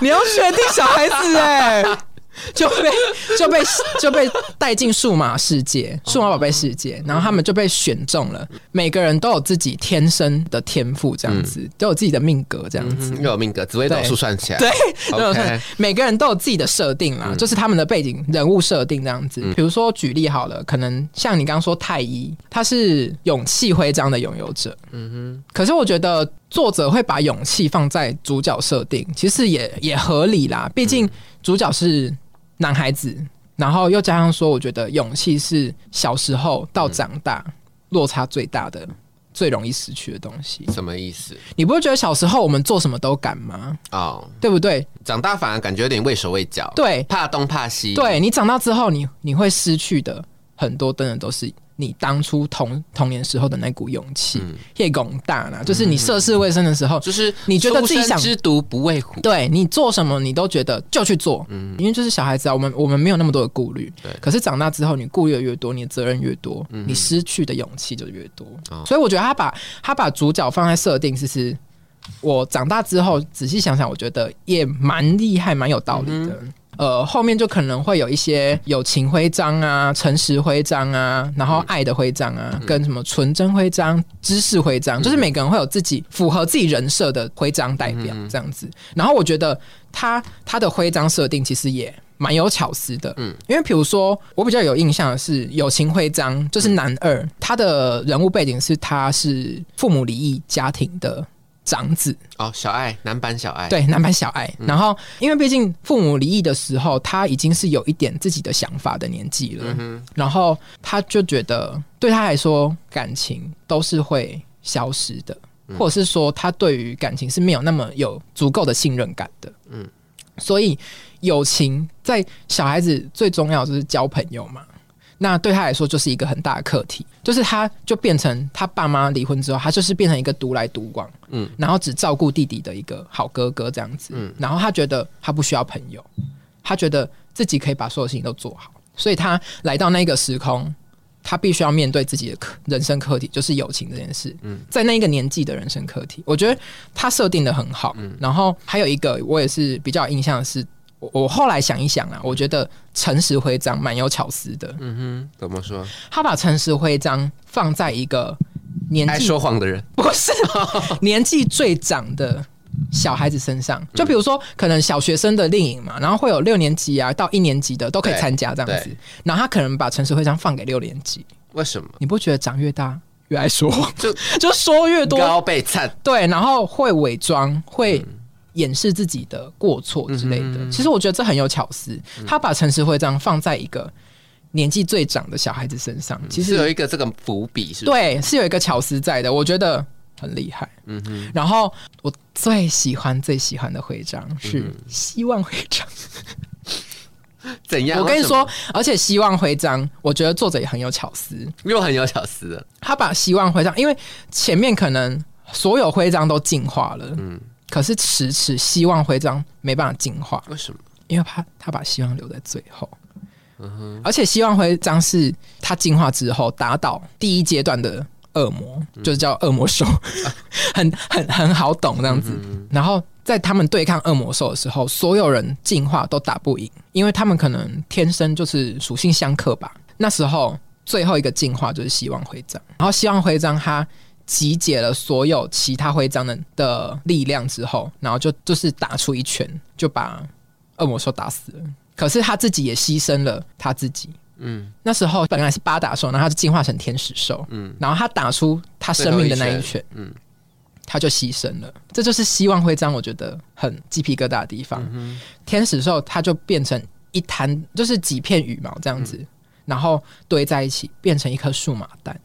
S2: 你要选定小孩子哎，<laughs> 就被就被就被带进数码世界、数码宝贝世界，然后他们就被选中了。每个人都有自己天生的天赋，这样子都有自己的命格，这样子
S1: 又有命格，紫微斗数算起来，
S2: 对，每个人都有自己的设定啦，就是他们的背景人物设定这样子。比如说举例好了，可能像你刚刚说太医，他是勇气徽章的拥有者，嗯哼。可是我觉得。作者会把勇气放在主角设定，其实也也合理啦。毕竟主角是男孩子，然后又加上说，我觉得勇气是小时候到长大落差最大的、最容易失去的东西。
S1: 什么意思？
S2: 你不会觉得小时候我们做什么都敢吗？哦，对不对？
S1: 长大反而感觉有点畏手畏脚，
S2: 对，
S1: 怕东怕西。
S2: 对你长大之后，你你会失去的很多，真的都是。你当初童童年时候的那股勇气，叶拱大呢？就是你涉世未深的时候，
S1: 就是
S2: 你觉得自己想
S1: 知毒不畏虎，
S2: 对你做什么你都觉得就去做，嗯，因为就是小孩子啊，我们我们没有那么多的顾虑，
S1: 对。
S2: 可是长大之后，你顾虑的越多，你的责任越多，你失去的勇气就越多。所以我觉得他把他把主角放在设定，其实我长大之后仔细想想，我觉得也蛮厉害，蛮有道理的。呃，后面就可能会有一些友情徽章啊、诚实徽章啊，然后爱的徽章啊，跟什么纯真徽章、知识徽章，就是每个人会有自己符合自己人设的徽章代表这样子。然后我觉得他他的徽章设定其实也蛮有巧思的，嗯，因为比如说我比较有印象的是友情徽章，就是男二，他的人物背景是他是父母离异家庭的。长子
S1: 哦，小爱，男版小爱，
S2: 对，男版小爱。然后，因为毕竟父母离异的时候，他已经是有一点自己的想法的年纪了。然后，他就觉得对他来说，感情都是会消失的，或者是说，他对于感情是没有那么有足够的信任感的。嗯，所以友情在小孩子最重要就是交朋友嘛。那对他来说就是一个很大的课题，就是他就变成他爸妈离婚之后，他就是变成一个独来独往，嗯，然后只照顾弟弟的一个好哥哥这样子，嗯，然后他觉得他不需要朋友，他觉得自己可以把所有事情都做好，所以他来到那个时空，他必须要面对自己的课人生课题，就是友情这件事，嗯，在那一个年纪的人生课题，我觉得他设定的很好，嗯，然后还有一个我也是比较印象的是。我后来想一想啊，我觉得诚实徽章蛮有巧思的。
S1: 嗯哼，怎么说？
S2: 他把诚实徽章放在一个年
S1: 纪说谎的人，<laughs>
S2: 不是 <laughs> 年纪最长的小孩子身上。就比如说，可能小学生的电影嘛，然后会有六年级啊到一年级的都可以参加这样子。然后他可能把诚实徽章放给六年级，
S1: 为什么？
S2: 你不觉得长越大越爱说谎？就 <laughs> 就说越多
S1: 高被惨
S2: 对，然后会伪装会。掩饰自己的过错之类的，其实我觉得这很有巧思。他把陈实徽章放在一个年纪最长的小孩子身上，其实
S1: 有一个这个伏笔，是
S2: 对，是有一个巧思在的，我觉得很厉害。嗯哼，然后我最喜欢最喜欢的徽章是希望徽章。
S1: 怎样？
S2: 我跟你说，而且希望徽章，我觉得作者也很有巧思，
S1: 又很有巧思。
S2: 他把希望徽章，因为前面可能所有徽章都进化了，嗯。可是迟迟希望徽章没办法进化，
S1: 为什么？
S2: 因为他他把希望留在最后。而且希望徽章是他进化之后打倒第一阶段的恶魔，就是叫恶魔兽，<laughs> 很很很好懂这样子。然后在他们对抗恶魔兽的时候，所有人进化都打不赢，因为他们可能天生就是属性相克吧。那时候最后一个进化就是希望徽章，然后希望徽章它。集结了所有其他徽章的的力量之后，然后就就是打出一拳，就把恶魔兽打死了。可是他自己也牺牲了他自己。嗯，那时候本来是八打兽，然后他就进化成天使兽。嗯，然后他打出他生命的那一拳，嗯，他就牺牲了。这就是希望徽章，我觉得很鸡皮疙瘩的地方。嗯天使兽它就变成一滩，就是几片羽毛这样子，然后堆在一起，变成一颗数码蛋。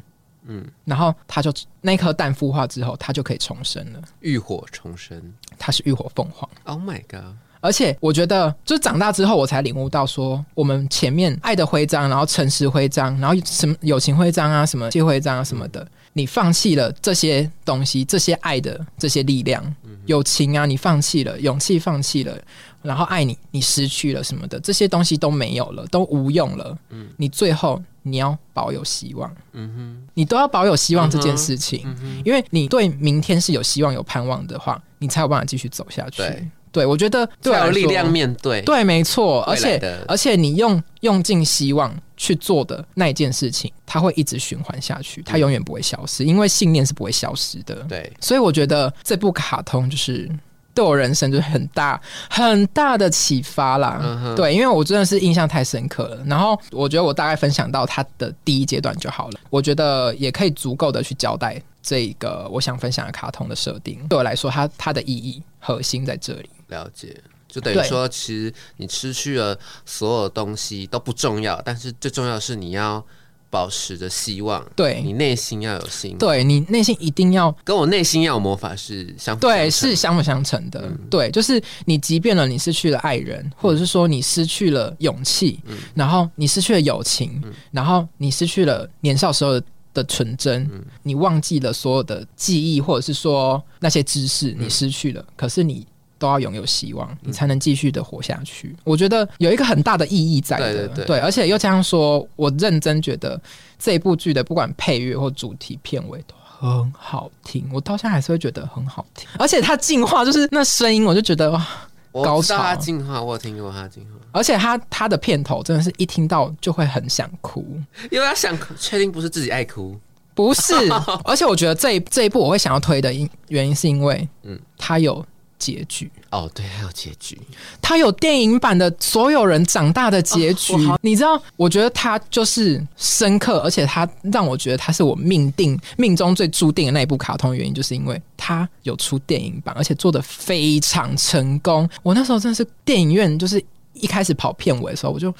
S2: 嗯，然后他就那颗蛋孵化之后，它就可以重生了，
S1: 浴火重生。
S2: 它是浴火凤凰。
S1: Oh my god！
S2: 而且我觉得，就是长大之后，我才领悟到说，我们前面爱的徽章，然后诚实徽章，然后什么友情徽章啊，什么谢徽章啊什么的，你放弃了这些东西，这些爱的这些力量，友情啊，你放弃了，勇气放弃了，然后爱你，你失去了什么的，这些东西都没有了，都无用了。嗯，你最后。你要保有希望，嗯哼，你都要保有希望这件事情，因为你对明天是有希望、有盼望的话，你才有办法继续走下去。对，我觉得
S1: 对有力量面对。
S2: 对，没错，而且而且你用用尽希望去做的那一件事情，它会一直循环下去，它永远不会消失，因为信念是不会消失的。
S1: 对，
S2: 所以我觉得这部卡通就是。对我人生就是很大很大的启发啦，对，因为我真的是印象太深刻了。然后我觉得我大概分享到它的第一阶段就好了，我觉得也可以足够的去交代这个我想分享的卡通的设定。对我来说，它它的意义核心在这里。
S1: 了解，就等于说，其实你失去了所有东西都不重要，但是最重要的是你要。保持着希望，
S2: 对。
S1: 你内心要有心，
S2: 对你内心一定要
S1: 跟我内心要有魔法是相
S2: 对是相辅相成的。对，就是你即便了你失去了爱人，或者是说你失去了勇气，然后你失去了友情，然后你失去了年少时候的纯真，你忘记了所有的记忆，或者是说那些知识你失去了，可是你。都要拥有希望，你才能继续的活下去。我觉得有一个很大的意义在的，对，而且又这样说，我认真觉得这一部剧的不管配乐或主题片尾都很好听，我到现在还是会觉得很好听。而且它进化，就是那声音，我就觉得哇，高潮。
S1: 它进化，我有听过它进化。
S2: 而且它它的片头真的是一听到就会很想哭，
S1: 因为他想确定不是自己爱哭，
S2: 不是。<laughs> 而且我觉得这一这一部我会想要推的因原因是因为，嗯，它有。结局
S1: 哦，对，还有结局，
S2: 它有电影版的所有人长大的结局。你知道，我觉得它就是深刻，而且它让我觉得它是我命定命中最注定的那一部卡通原因，就是因为它有出电影版，而且做的非常成功。我那时候真的是电影院，就是一开始跑片尾的时候，我就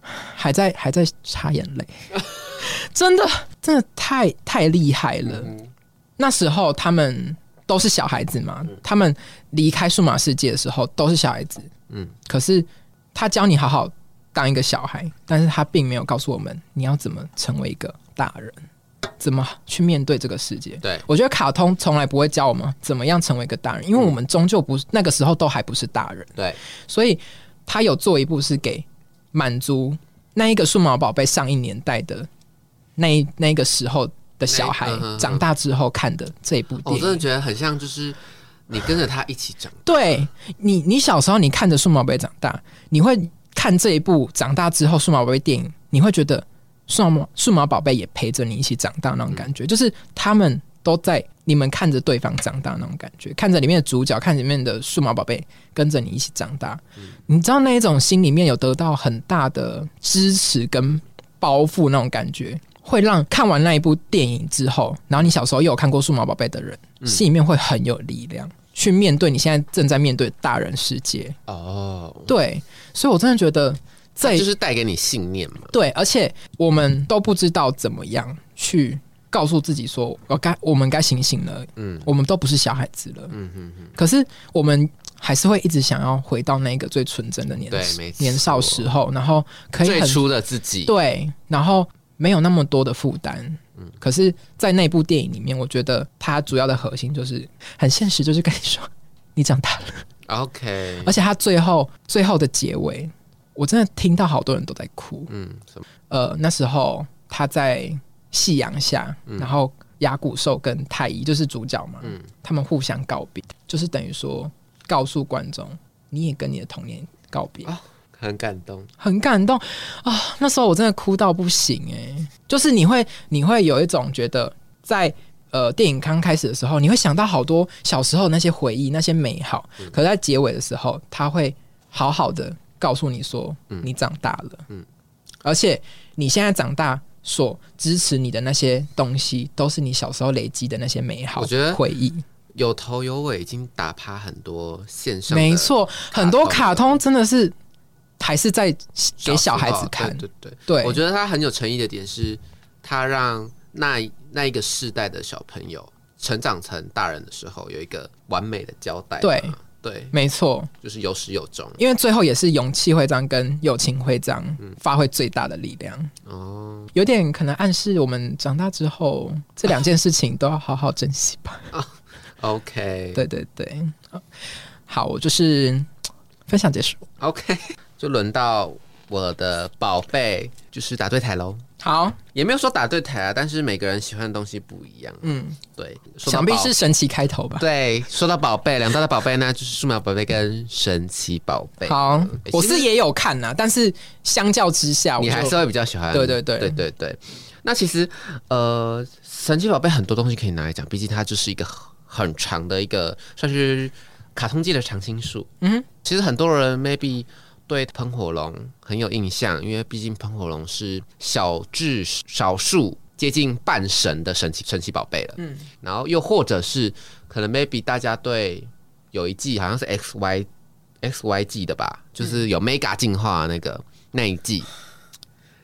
S2: 还在还在擦眼泪，<laughs> 真的真的太太厉害了。那时候他们。都是小孩子嘛，他们离开数码世界的时候都是小孩子。嗯，可是他教你好好当一个小孩，但是他并没有告诉我们你要怎么成为一个大人，怎么去面对这个世界。
S1: 对
S2: 我觉得卡通从来不会教我们怎么样成为一个大人，因为我们终究不是那个时候都还不是大人。
S1: 对，
S2: 所以他有做一部是给满足那一个数码宝贝上一年代的那那个时候。的小孩长大之后看的这一部电影，我
S1: 真的觉得很像，就是你跟着他一起长。
S2: 对你，你小时候你看着数码宝贝长大，你会看这一部长大之后数码宝贝电影，你会觉得数码数码宝贝也陪着你一起长大那种感觉，就是他们都在你们看着对方长大那种感觉，看着里面的主角，看里面的数码宝贝跟着你一起长大，你知道那一种心里面有得到很大的支持跟包袱那种感觉。会让看完那一部电影之后，然后你小时候又有看过数码宝贝的人，心里面会很有力量去面对你现在正在面对大人世界。哦，对，所以我真的觉得
S1: 这就是带给你信念嘛。
S2: 对，而且我们都不知道怎么样去告诉自己说，我该我们该醒醒了。嗯，我们都不是小孩子了。嗯嗯嗯。可是我们还是会一直想要回到那个最纯真的年年少时候，然后可以
S1: 最初的自己。
S2: 对，然后。没有那么多的负担，嗯，可是，在那部电影里面，我觉得它主要的核心就是很现实，就是跟你说，你长大了
S1: ，OK。
S2: 而且它最后最后的结尾，我真的听到好多人都在哭，嗯，什么？呃，那时候他在夕阳下，然后牙骨兽跟太医就是主角嘛，嗯，他们互相告别，就是等于说告诉观众，你也跟你的童年告别。
S1: 很感动，
S2: 很感动啊！那时候我真的哭到不行哎，就是你会你会有一种觉得，在呃电影刚开始的时候，你会想到好多小时候那些回忆，那些美好。可在结尾的时候，他会好好的告诉你说，嗯你长大了，嗯，而且你现在长大所支持你的那些东西，都是你小时候累积的那些美好，我觉得回忆
S1: 有头有尾，已经打趴很多线上。
S2: 没错，很多卡通真的是。还是在给小孩子看，
S1: 对对对。我觉得他很有诚意的点是，他让那那一个世代的小朋友成长成大人的时候，有一个完美的交代。
S2: 对
S1: 对，
S2: 没错，
S1: 就是有始有终。
S2: 因为最后也是勇气徽章跟友情徽章发挥最大的力量。哦，有点可能暗示我们长大之后这两件事情都要好好珍惜吧。
S1: 啊 <laughs> OK，
S2: 对对对，好，我就是分享结束。
S1: OK。就轮到我的宝贝，就是打对台喽。
S2: 好，
S1: 也没有说打对台啊，但是每个人喜欢的东西不一样。嗯，对，
S2: 想必是神奇开头吧？
S1: 对，说到宝贝，两大的宝贝呢，就是数码宝贝跟神奇宝贝。
S2: 好，我是也有看呐，但是相较之下，
S1: 你还是会比较喜欢。
S2: 对对对
S1: 对对对。那其实呃，神奇宝贝很多东西可以拿来讲，毕竟它就是一个很长的一个算是卡通界的常青树。嗯，其实很多人 maybe。对喷火龙很有印象，因为毕竟喷火龙是小至少数接近半神的神奇神奇宝贝了。嗯，然后又或者是可能 maybe 大家对有一季好像是 X Y X Y 季的吧，就是有 Mega 进化那个那一季。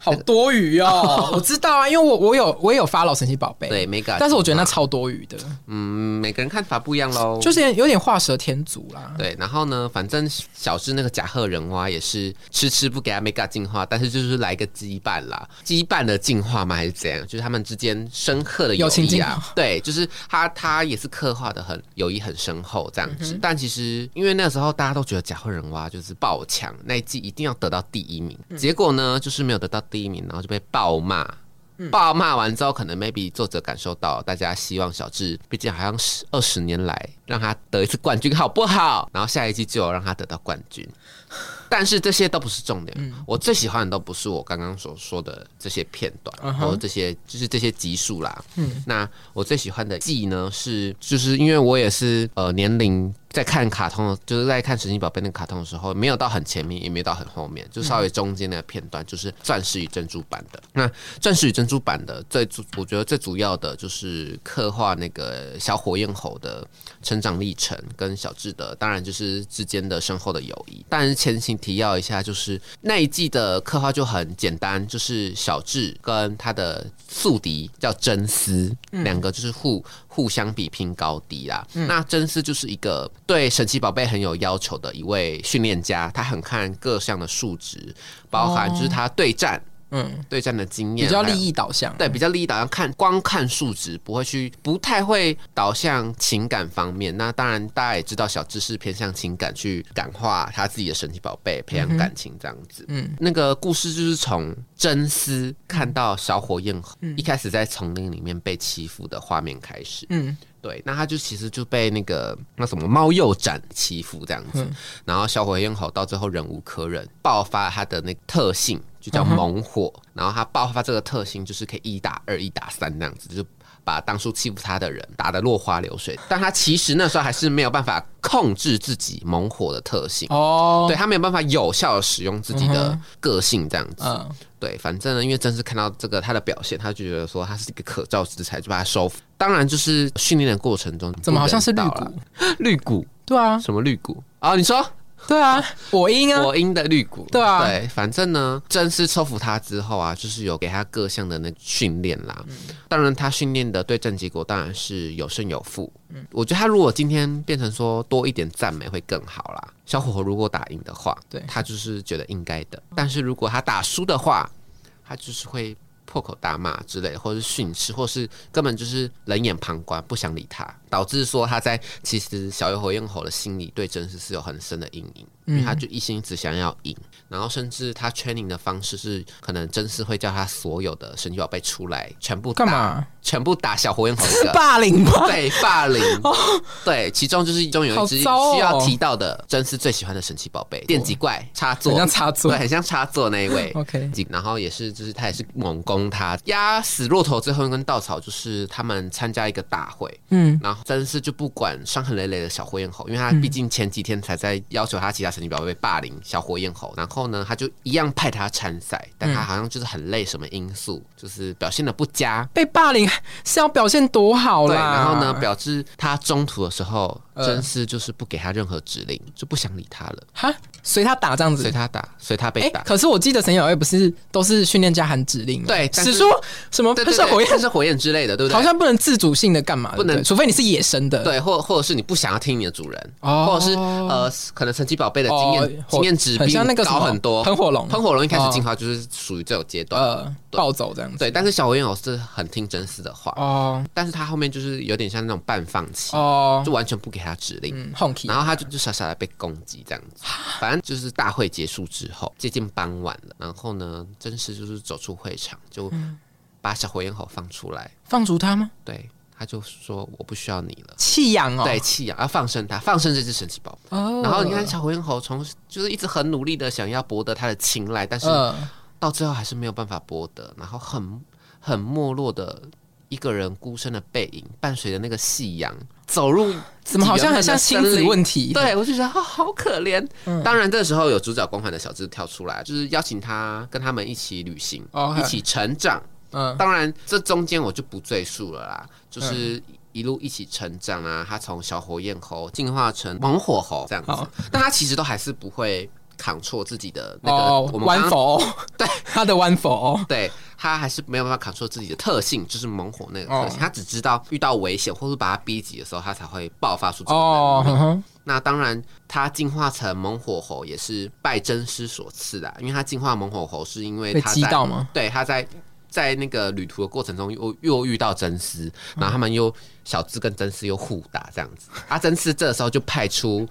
S2: 好多余哦，<laughs> 我知道啊，因为我我有我也有发老神奇宝贝，
S1: 对，mega，
S2: 但是我觉得那超多余的。
S1: 嗯，每个人看法不一样喽，
S2: 就是有点画蛇添足啦。
S1: 对，然后呢，反正小智那个甲贺人蛙也是迟迟不给他 mega 进化，但是就是来个羁绊啦，羁绊的进化吗？还是怎样？就是他们之间深刻的友谊啊。对，就是他他也是刻画的很友谊很深厚这样子。但其实因为那时候大家都觉得甲贺人蛙就是爆强，那一季一定要得到第一名，结果呢就是没有得到。第一名，然后就被暴骂，暴骂完之后，可能 maybe 作者感受到大家希望小智，毕竟好像是二十年来让他得一次冠军好不好？然后下一季就让他得到冠军。<laughs> 但是这些都不是重点，我最喜欢的都不是我刚刚所说的这些片段，或者这些就是这些集数啦。嗯，那我最喜欢的季呢是，就是因为我也是呃年龄。在看卡通，就是在看神奇宝贝那个卡通的时候，没有到很前面，也没有到很后面，就稍微中间那个片段，就是钻石与珍珠版的。那钻石与珍珠版的最主，我觉得最主要的就是刻画那个小火焰猴的成长历程，跟小智的，当然就是之间的深厚的友谊。但是前情提要一下，就是那一季的刻画就很简单，就是小智跟他的宿敌叫真丝，两个就是互。互相比拼高低啦。那真丝就是一个对神奇宝贝很有要求的一位训练家，他很看各项的数值，包含就是他对战。嗯，对战的经验
S2: 比较利益导向，
S1: 对，比较利益导向，看光看数值不会去，不太会导向情感方面。那当然，大家也知道，小知识偏向情感去感化他自己的神奇宝贝，培养感情这样子。嗯，那个故事就是从真丝看到小火焰一开始在丛林里面被欺负的画面开始。嗯，对，那他就其实就被那个那什么猫鼬斩欺负这样子，然后小火焰猴到最后忍无可忍，爆发他的那特性。就叫猛火，然后它爆发这个特性就是可以一打二、一打三那样子，就把当初欺负他的人打得落花流水。但他其实那时候还是没有办法控制自己猛火的特性哦，对他没有办法有效的使用自己的个性这样子。嗯，对，反正呢，因为真是看到这个他的表现，他就觉得说他是一个可造之才，就把他收服。当然，就是训练的过程中，
S2: 怎么好像是绿谷？
S1: 绿谷？
S2: 对啊，
S1: 什么绿谷？啊，你说。
S2: 对啊，火鹰啊，
S1: 火鹰的绿谷。
S2: 对啊，
S1: 对，反正呢，正式收服他之后啊，就是有给他各项的那训练啦。当然，他训练的对阵结果当然是有胜有负。嗯，我觉得他如果今天变成说多一点赞美会更好啦。小火火如果打赢的话，对他就是觉得应该的。但是如果他打输的话，他就是会。破口大骂之类，或者是训斥，或是根本就是冷眼旁观，不想理他，导致说他在其实小火焰猴的心里对真实是有很深的阴影，因为他就一心只想要赢。然后甚至他 training 的方式是，可能真是会叫他所有的神奇宝贝出来，全部
S2: 干嘛？
S1: 全部打小火焰猴的
S2: 霸凌吗？
S1: 对，霸凌。<laughs> 对，其中就是中有一只需要提到的，真是最喜欢的神奇宝贝电击怪插座，
S2: 很像插座，
S1: 对，很像插座那一位。<laughs>
S2: OK，
S1: 然后也是，就是他也是猛攻他，压死骆驼最后一根稻草，就是他们参加一个大会。嗯，然后真是就不管伤痕累累的小火焰猴，因为他毕竟前几天才在要求他其他神奇宝贝霸凌小火焰猴，然后呢，他就一样派他参赛，但他好像就是很累，什么因素，就是表现的不佳，
S2: 被霸凌。是要表现多好啦，
S1: 然后呢，表示他中途的时候，真是就是不给他任何指令，就不想理他了。哈，
S2: 随他打这样子，
S1: 随他打，随他被打。
S2: 可是我记得神小月不是都是训练家喊指令吗？
S1: 对，
S2: 只说什么喷射火焰、
S1: 喷射火焰之类的，对不对？
S2: 好像不能自主性的干嘛？不能，除非你是野生的，
S1: 对，或或者是你不想要听你的主人，或者是呃，可能神奇宝贝的经验经验值比
S2: 那个
S1: 高很多。
S2: 喷火龙，
S1: 喷火龙一开始进化就是属于这种阶段，呃，
S2: 暴走这样子。
S1: 对，但是小火焰老师很听真丝的话。哦，但是他后面就是有点像那种半放弃，哦，就完全不给他指令，然后他就就傻傻的被攻击这样子。反正就是大会结束之后，接近傍晚了，然后呢，真是就是走出会场，就把小火焰猴放出来，
S2: 放逐他吗？
S1: 对，他就说我不需要你了，
S2: 弃养哦，
S1: 对，弃养要放生他，放生这只神奇宝贝。然后你看小火焰猴从就是一直很努力的想要博得他的青睐，但是到最后还是没有办法博得，然后很很没落的。一个人孤身的背影，伴随着那个夕阳走入，
S2: 怎么好像很像亲子问题？
S1: 对我就觉得好好可怜。当然，这时候有主角光环的小智跳出来，就是邀请他跟他们一起旅行，一起成长。嗯，当然这中间我就不赘述了啦，就是一路一起成长啊。他从小火焰猴进化成猛火猴这样子，但他其实都还是不会。扛错自己的那个，我们
S2: 弯否 <laughs>
S1: 对 <laughs>
S2: 他的弯否，<laughs>
S1: 对他还是没有办法扛错自己的特性，就是猛火那个特性。他只知道遇到危险或是把他逼急的时候，他才会爆发出这种能力。那当然，他进化成猛火猴也是拜真师所赐的，因为他进化猛火猴是因为他
S2: 在吗？
S1: 对，他在在那个旅途的过程中又又遇到真丝，然后他们又小智跟真丝又互打这样子。阿真丝这时候就派出。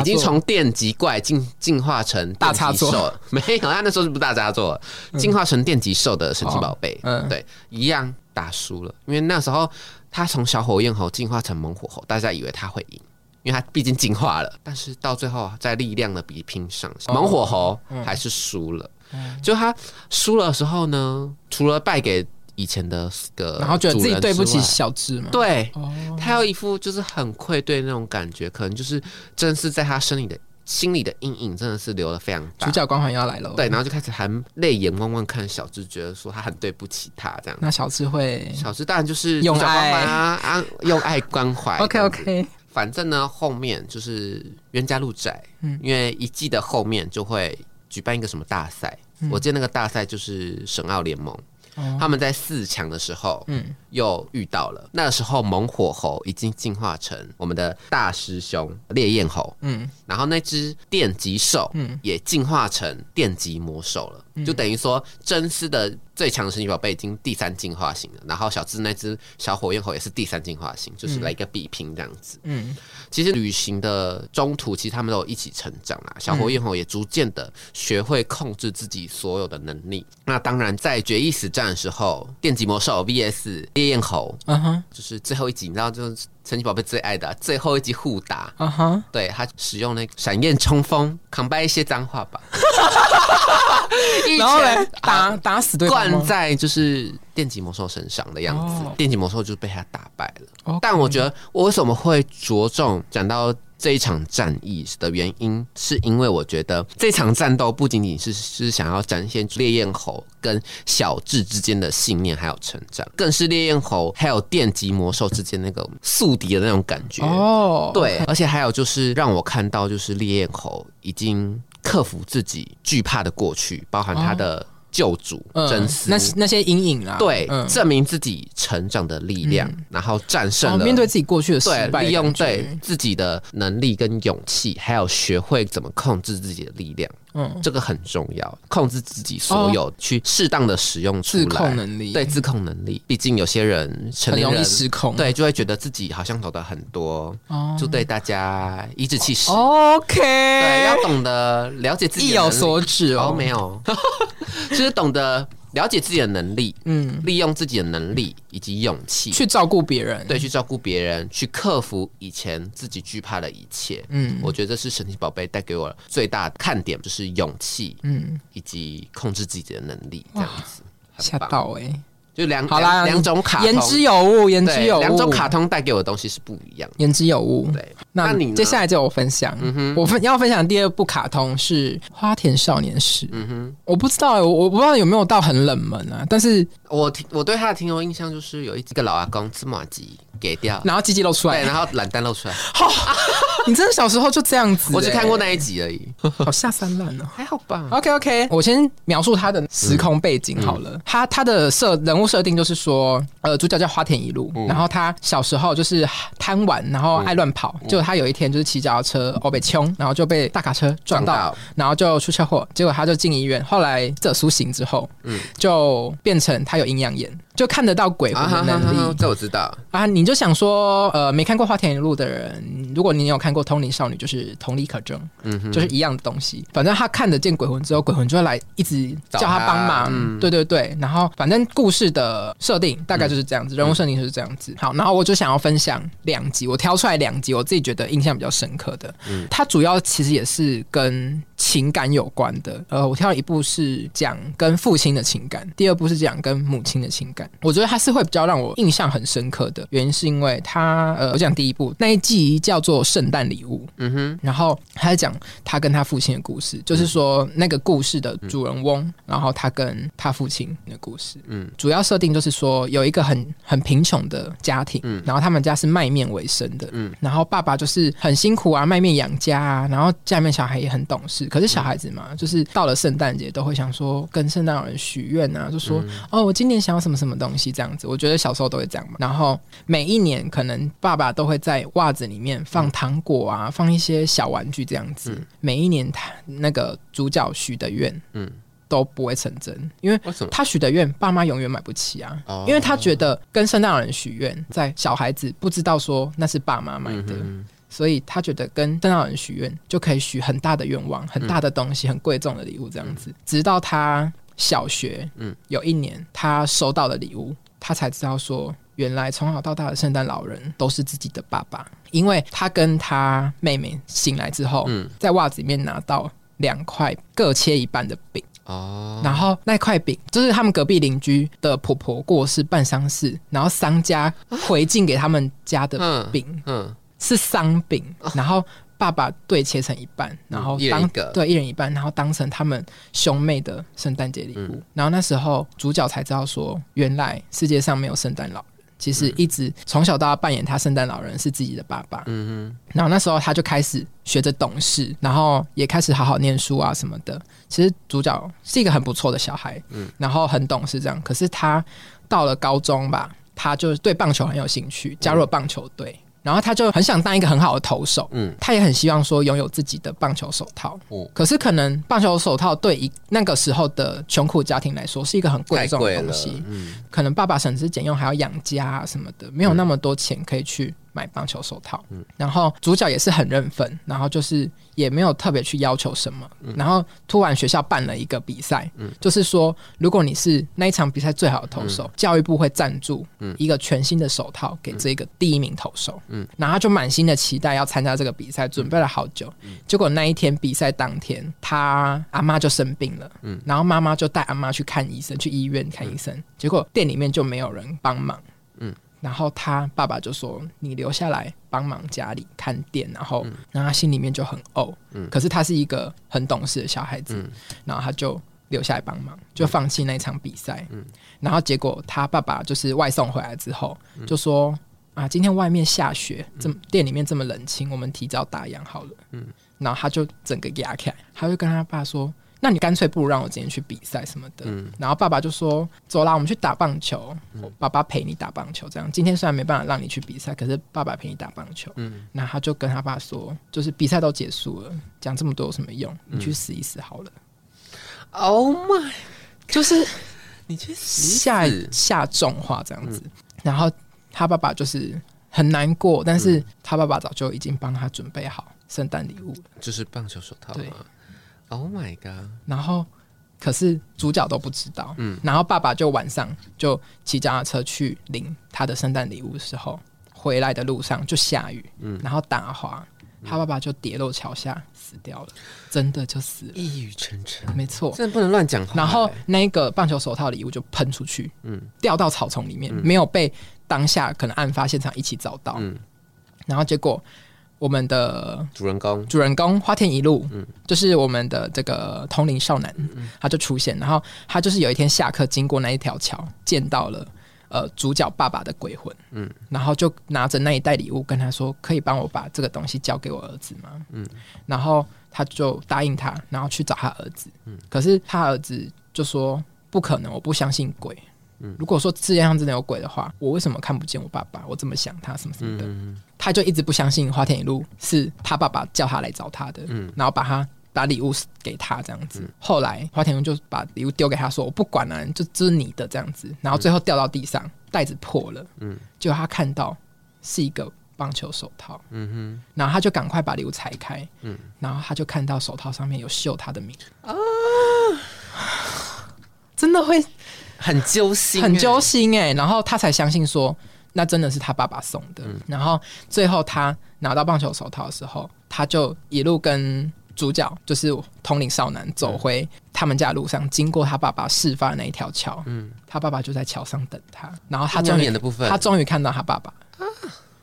S1: 已经从电极怪进进化成
S2: 大插座，<laughs>
S1: 没有，他那时候是不大插座，进化成电极兽的神奇宝贝，嗯，对，一样打输了，因为那时候他从小火焰猴进化成猛火猴，大家以为他会赢，因为他毕竟进化了。但是到最后，在力量的比拼上，猛火猴还是输了。就他输了的时候呢，除了败给以前的个，
S2: 然后觉得自己对不起小智嘛，
S1: 对，他有一副就是很愧对那种感觉，可能就是真是在他身里的心里的阴影，真的是留了非常大。
S2: 主角光环要来了，
S1: 对，然后就开始含泪眼汪汪看小智，觉得说他很对不起他这样。
S2: 那小智会，
S1: 小智当然就是
S2: 用爱
S1: 啊，用爱关怀。<laughs>
S2: OK OK，
S1: 反正呢，后面就是冤家路窄，嗯，因为一季的后面就会举办一个什么大赛，我记得那个大赛就是神奥联盟。他们在四强的时候，嗯，又遇到了。那时候猛火猴已经进化成我们的大师兄烈焰猴，嗯，然后那只电极兽，嗯，也进化成电极魔兽了，就等于说真丝的。最强的神奇宝贝已经第三进化型了，然后小智那只小火焰猴也是第三进化型，就是来一个比拼这样子。嗯，其实旅行的中途，其实他们都一起成长啦。小火焰猴也逐渐的学会控制自己所有的能力。那当然，在决一死战的时候，电击魔兽 VS 烈焰猴，嗯哼，就是最后一集，你知道，就是神奇宝贝最爱的最后一集互打，嗯哼，对他使用那个闪焰冲锋，扛败一些脏话吧。
S2: 然后嘞，打打死对
S1: 方，灌在就是电击魔兽身上的样子，电击魔兽就被他打败了。但我觉得我为什么会着重讲到这一场战役的原因，是因为我觉得这场战斗不仅仅是是想要展现烈焰猴跟小智之间的信念还有成长，更是烈焰猴还有电击魔兽之间那个宿敌的那种感觉。哦，对，而且还有就是让我看到，就是烈焰猴已经。克服自己惧怕的过去，包含他的救主真丝，
S2: 那那些阴影啊，
S1: 对，证明自己成长的力量，然后战胜了
S2: 面对自己过去的失败，
S1: 利用对自己的能力跟勇气，还有学会怎么控制自己的力量。嗯，这个很重要，控制自己所有，去适当的使用出来。
S2: 自控能力，
S1: 对自控能力。毕竟有些人成年人
S2: 失控，
S1: 对，就会觉得自己好像懂得很多，哦就对大家颐指气使。
S2: OK，
S1: 对，要懂得了解自己，意
S2: 有所指
S1: 哦，没有，<laughs> 就是懂得。了解自己的能力，嗯，利用自己的能力以及勇气
S2: 去照顾别人，
S1: 对，去照顾别人，去克服以前自己惧怕的一切，嗯，我觉得这是神奇宝贝带给我最大的看点，就是勇气，嗯，以及控制自己的能力，这样子，
S2: 吓到哎。
S1: 就两好啦，两种卡
S2: 言之有物，言之有物。
S1: 两种卡通带给我的东西是不一样，
S2: 言之有物。
S1: 对，
S2: 那你接下来就我分享，嗯哼我分要分享第二部卡通是《花田少年史》。嗯哼，我不知道，我我不知道有没有到很冷门啊，但是
S1: 我我对他的听有印象就是有一个老阿公芝麻鸡。给掉，
S2: 然后鸡鸡露出来，
S1: 对，然后懒蛋露出来。
S2: 好，<laughs> 你真的小时候就这样子？<laughs>
S1: 我只看过那一集而已，<laughs>
S2: 好下三滥哦，
S1: 还好吧
S2: ？OK OK，我先描述他的时空背景好了。他他的设人物设定就是说，呃，主角叫花田一路，然后他小时候就是贪玩，然后爱乱跑。结果他有一天就是骑脚踏车，哦被冲，然后就被大卡车撞到，然后就出车祸，结果他就进医院。后来这苏醒之后，嗯，就变成他有阴阳眼。就看得到鬼魂的能力，
S1: 这我知道
S2: 啊！你就想说，呃，没看过《花田一路》的人，如果你有看过《通灵少女》，就是同理可证，嗯，就是一样的东西。反正他看得见鬼魂之后，鬼魂就会来一直叫他帮忙。对对对，然后反正故事的设定大概就是这样子，人物设定就是这样子。好，然后我就想要分享两集，我挑出来两集，我自己觉得印象比较深刻的。嗯，它主要其实也是跟情感有关的。呃，我挑了一部是讲跟父亲的情感，第二部是讲跟母亲的情感。我觉得他是会比较让我印象很深刻的原因，是因为他呃，我讲第一部那一季叫做《圣诞礼物》，嗯哼，然后他在讲他跟他父亲的故事，就是说那个故事的主人翁，然后他跟他父亲的故事，嗯，主要设定就是说有一个很很贫穷的家庭，嗯，然后他们家是卖面为生的，嗯，然后爸爸就是很辛苦啊，卖面养家啊，然后家里面小孩也很懂事，可是小孩子嘛，就是到了圣诞节都会想说跟圣诞老人许愿啊，就说哦，我今年想要什么什么。东西这样子，我觉得小时候都会这样嘛。然后每一年，可能爸爸都会在袜子里面放糖果啊，放一些小玩具这样子。每一年，他那个主角许的愿，嗯，都不会成真，因为他许的愿，爸妈永远买不起啊。因为他觉得跟圣诞老人许愿，在小孩子不知道说那是爸妈买的。所以他觉得跟圣诞老人许愿就可以许很大的愿望、很大的东西、很贵重的礼物这样子。直到他小学，嗯，有一年他收到的礼物，他才知道说，原来从小到大的圣诞老人都是自己的爸爸，因为他跟他妹妹醒来之后，嗯，在袜子里面拿到两块各切一半的饼。哦，然后那块饼就是他们隔壁邻居的婆婆过世办丧事，然后商家回敬给他们家的饼，嗯，是桑饼，然后爸爸对切成一半，然后当对一人一半，然后当成他们兄妹的圣诞节礼物，然后那时候主角才知道说，原来世界上没有圣诞老人。其实一直从小到大扮演他圣诞老人是自己的爸爸，嗯哼。然后那时候他就开始学着懂事，然后也开始好好念书啊什么的。其实主角是一个很不错的小孩，嗯，然后很懂事这样。可是他到了高中吧，他就对棒球很有兴趣，加入了棒球队。然后他就很想当一个很好的投手，嗯，他也很希望说拥有自己的棒球手套，哦，可是可能棒球手套对一那个时候的穷苦家庭来说是一个很贵重的东西，嗯，可能爸爸省吃俭用还要养家啊什么的，没有那么多钱可以去。买棒球手套，然后主角也是很认份，然后就是也没有特别去要求什么，然后突然学校办了一个比赛，就是说如果你是那一场比赛最好的投手，教育部会赞助一个全新的手套给这个第一名投手，然后就满心的期待要参加这个比赛，准备了好久，结果那一天比赛当天，他阿妈就生病了，然后妈妈就带阿妈去看医生，去医院看医生，结果店里面就没有人帮忙。然后他爸爸就说：“你留下来帮忙家里看店。”然后，然后他心里面就很怄。嗯。可是他是一个很懂事的小孩子。嗯。然后他就留下来帮忙，就放弃那场比赛。嗯。然后结果他爸爸就是外送回来之后，就说：“啊，今天外面下雪，这么店里面这么冷清，我们提早打烊好了。”嗯。然后他就整个压开，他就跟他爸说。那你干脆不如让我今天去比赛什么的。然后爸爸就说：“走啦，我们去打棒球。爸爸陪你打棒球，这样今天虽然没办法让你去比赛，可是爸爸陪你打棒球。”嗯，那他就跟他爸说：“就是比赛都结束了，讲这么多有什么用？你去死一死好了。”Oh my，就是你去下下重话这样子。然后他爸爸就是很难过，但是他爸爸早就已经帮他准备好圣诞礼物了，
S1: 就是棒球手套。对。Oh my god！
S2: 然后，可是主角都不知道。嗯，然后爸爸就晚上就骑脚踏车去领他的圣诞礼物的时候，回来的路上就下雨，嗯，然后打滑，他爸爸就跌落桥下死掉了，真的就死了，
S1: 一语成谶，
S2: 没错，
S1: 真的不能乱讲话。
S2: 然后那个棒球手套礼物就喷出去，嗯，掉到草丛里面，没有被当下可能案发现场一起找到，嗯，然后结果。我们的
S1: 主人公，
S2: 主人公花田一路，嗯，就是我们的这个通灵少男，他就出现，然后他就是有一天下课经过那一条桥，见到了呃主角爸爸的鬼魂，嗯，然后就拿着那一袋礼物跟他说，可以帮我把这个东西交给我儿子吗？嗯，然后他就答应他，然后去找他儿子，嗯，可是他儿子就说不可能，我不相信鬼。如果说世界上真的有鬼的话，我为什么看不见我爸爸？我这么想他？什么什么的，他就一直不相信花田一路是他爸爸叫他来找他的，嗯。然后把他把礼物给他这样子。后来花田一路就把礼物丢给他说：“我不管了，就这是你的这样子。”然后最后掉到地上，袋子破了，嗯，结果他看到是一个棒球手套，嗯哼，然后他就赶快把礼物拆开，嗯，然后他就看到手套上面有绣他的名。啊，真的会。
S1: 很揪心，
S2: 很揪心哎！然后他才相信说，那真的是他爸爸送的。然后最后他拿到棒球手套的时候，他就一路跟主角，就是统领少男，走回他们家路上，经过他爸爸事发的那一条桥。嗯，他爸爸就在桥上等他。然后他终于，他终于看到他爸爸。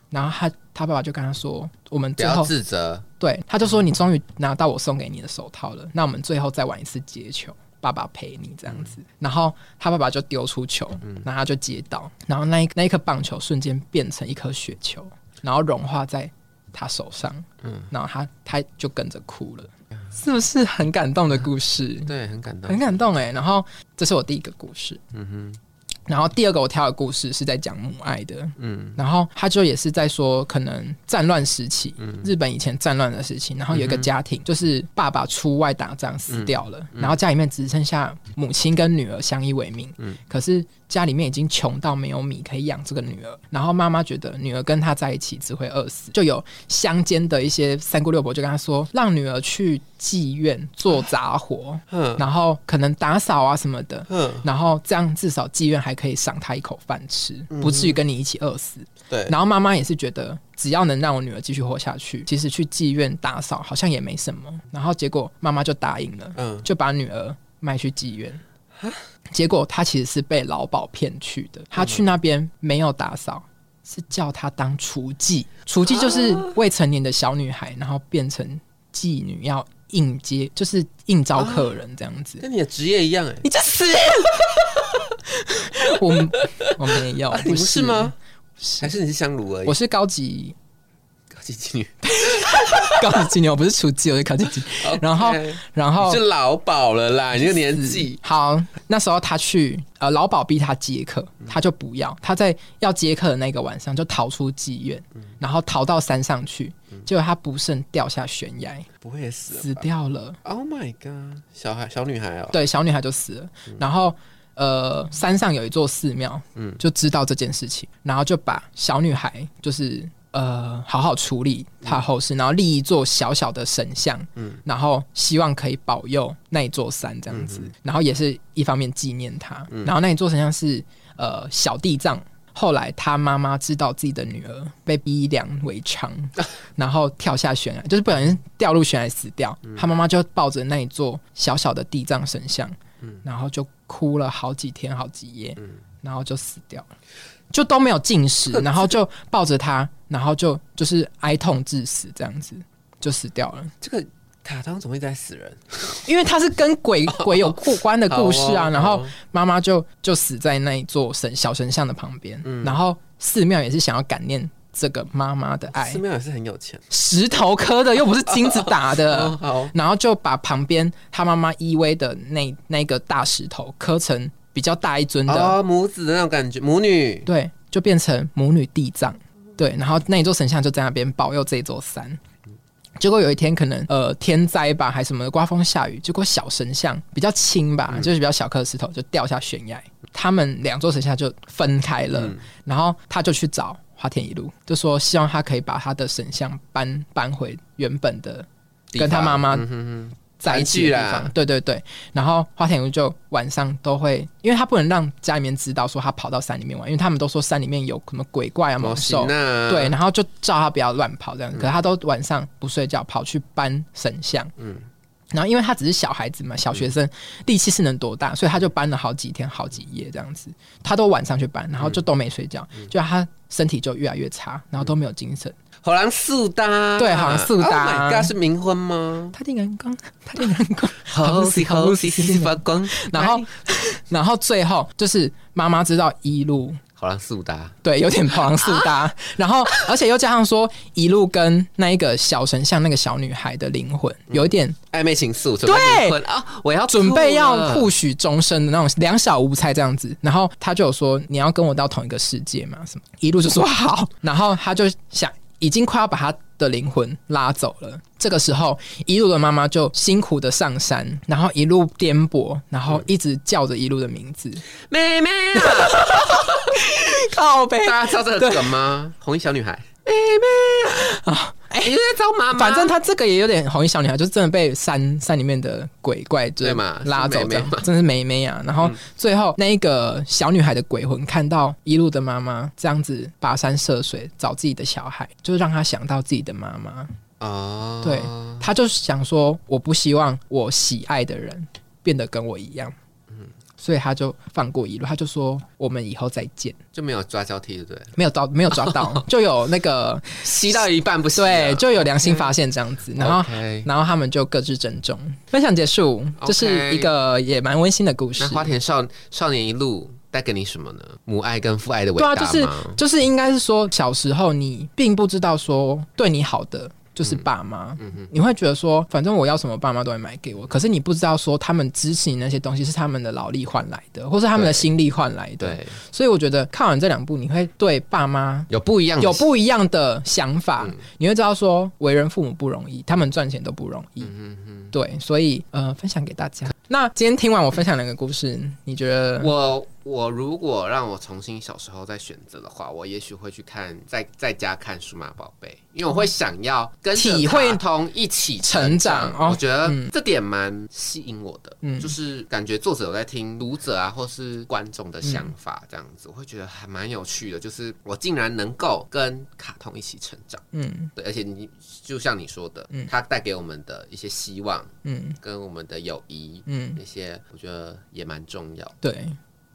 S2: 然后他他爸爸就跟他说：“我们最后
S1: 自责。”
S2: 对，他就说：“你终于拿到我送给你的手套了，那我们最后再玩一次接球。”爸爸陪你这样子，然后他爸爸就丢出球，然后他就接到，然后那一那一颗棒球瞬间变成一颗雪球，然后融化在他手上，嗯，然后他他就跟着哭了，是不是很感动的故事？
S1: 对，很感动，
S2: 很感动哎。然后这是我第一个故事，嗯哼。然后第二个我挑的故事是在讲母爱的，嗯，然后他就也是在说可能战乱时期，嗯，日本以前战乱的事情，然后有一个家庭就是爸爸出外打仗死掉了，然后家里面只剩下母亲跟女儿相依为命，嗯，可是家里面已经穷到没有米可以养这个女儿，然后妈妈觉得女儿跟他在一起只会饿死，就有乡间的一些三姑六婆就跟他说，让女儿去。妓院做杂活，然后可能打扫啊什么的，然后这样至少妓院还可以赏他一口饭吃，不至于跟你一起饿死。
S1: 对，
S2: 然后妈妈也是觉得，只要能让我女儿继续活下去，其实去妓院打扫好像也没什么。然后结果妈妈就答应了，嗯，就把女儿卖去妓院。结果她其实是被老鸨骗去的，她去那边没有打扫，是叫她当厨妓。厨妓就是未成年的小女孩，然后变成妓女要应接，就是应招客人这样子。
S1: 跟你的职业一样哎，
S2: 你这死！<laughs> 我我没有，
S1: 不是吗？还是你是香炉而已？
S2: 我是高级
S1: 高级妓女，
S2: 高级妓女，<laughs> 我不是厨妓，我是高级妓女。然后，然后
S1: 是老鸨了啦，你个年纪。
S2: 好，那时候他去，呃，老鸨逼他接客，他就不要。他在要接客的那个晚上就逃出妓院，然后逃到山上去，结果他不慎掉下悬崖，
S1: 不会死
S2: 死掉了。
S1: Oh my god！小孩，小女孩哦，
S2: 对，小女孩就死了。然后。呃，山上有一座寺庙，嗯，就知道这件事情，然后就把小女孩就是呃好好处理他后事，然后立一座小小的神像，嗯，然后希望可以保佑那一座山这样子，然后也是一方面纪念他，然后那一座神像是呃小地藏，后来他妈妈知道自己的女儿被逼良为娼，<laughs> 然后跳下悬崖，就是不小心掉入悬崖死掉，他妈妈就抱着那一座小小的地藏神像。然后就哭了好几天好几夜，然后就死掉了，就都没有进食，<laughs> 然后就抱着他，然后就就是哀痛致死，这样子就死掉了。
S1: 这个卡通怎么会在死人？
S2: 因为他是跟鬼 <laughs> 鬼有过关的故事啊。然后妈妈就就死在那一座神小神像的旁边，嗯然后寺庙也是想要感念。这个妈妈的爱，
S1: 寺庙也是很有钱，
S2: 石头刻的又不是金子打的，<laughs> 然后就把旁边他妈妈依偎的那那个大石头刻成比较大一尊的。
S1: 母子的那种感觉，母女。
S2: 对，就变成母女地藏。对，然后那一座神像就在那边保佑这座山。结果有一天可能呃天灾吧，还什么刮风下雨，结果小神像比较轻吧，就是比较小颗石头就掉下悬崖，他们两座神像就分开了，然后他就去找。花田一路就说希望他可以把他的神像搬搬回原本的跟他妈妈在一起的地方。对对对，然后花田一路就晚上都会，因为他不能让家里面知道说他跑到山里面玩，因为他们都说山里面有什么鬼怪啊、猛兽。对，然后就叫他不要乱跑这样。可是他都晚上不睡觉，跑去搬神像。嗯。然后，因为他只是小孩子嘛，小学生力气是能多大，所以他就搬了好几天、好几夜这样子。他都晚上去搬，然后就都没睡觉，就他身体就越来越差，然后都没有精神。
S1: 好像四搭，
S2: 对，好像四搭。
S1: Oh my god，是冥婚吗？
S2: 他的眼光，他的眼光，<laughs> 好喜好喜喜发光。然后，<laughs> 然后最后就是妈妈知道一路。
S1: 好像速搭，
S2: 对，有点跑狼速搭，然后而且又加上说一路跟那一个小神像那个小女孩的灵魂有一点
S1: 暧昧情愫，
S2: 对。
S1: 啊，我要
S2: 准备要互许终身的那种两小无猜这样子，然后他就有说你要跟我到同一个世界嘛，什么。一路就说好，然后他就想已经快要把他。的灵魂拉走了。这个时候，一路的妈妈就辛苦的上山，然后一路颠簸，然后一直叫着一路的名字，
S1: 妹妹啊，<laughs>
S2: 靠背，
S1: 大家知道这个梗吗？红衣小女孩，妹妹啊。<laughs> 哎，找妈妈。
S2: 反正他这个也有点红衣小女孩，就是真的被山山里面的鬼怪就拉走这样，真是美美啊。然后最后那一个小女孩的鬼魂看到一路的妈妈这样子跋山涉水找自己的小孩，就让她想到自己的妈妈啊。对，她就想说，我不希望我喜爱的人变得跟我一样。所以他就放过一路，他就说我们以后再见，
S1: 就没有抓交替，对不对？
S2: 没有抓，没有抓到，<laughs> 就有那个 <laughs>
S1: 吸到一半不是
S2: 对，就有良心发现这样子，然后然后他们就各自珍重。分享结束，这是一个也蛮温馨的故事。
S1: 那花田少少年一路带给你什么呢？母爱跟父爱的伟大
S2: 对啊，就是就是应该是说小时候你并不知道说对你好的。就是爸妈，你会觉得说，反正我要什么，爸妈都会买给我。可是你不知道说，他们支持你那些东西是他们的劳力换来的，或是他们的心力换来的。对，所以我觉得看完这两部，你会对爸妈
S1: 有不一样、
S2: 有不一样的想法。你会知道说，为人父母不容易，他们赚钱都不容易。嗯嗯，对，所以呃，分享给大家。那今天听完我分享两个故事，你觉得
S1: 我？我如果让我重新小时候再选择的话，我也许会去看在在家看数码宝贝，因为我会想要跟
S2: 体会
S1: 同一起成长。我觉得这点蛮吸引我的，嗯，就是感觉作者有在听读者啊或是观众的想法，这样子我会觉得还蛮有趣的。就是我竟然能够跟卡通一起成长，嗯，对，而且你就像你说的，嗯，它带给我们的一些希望，嗯，跟我们的友谊，嗯，那些我觉得也蛮重要。
S2: 对。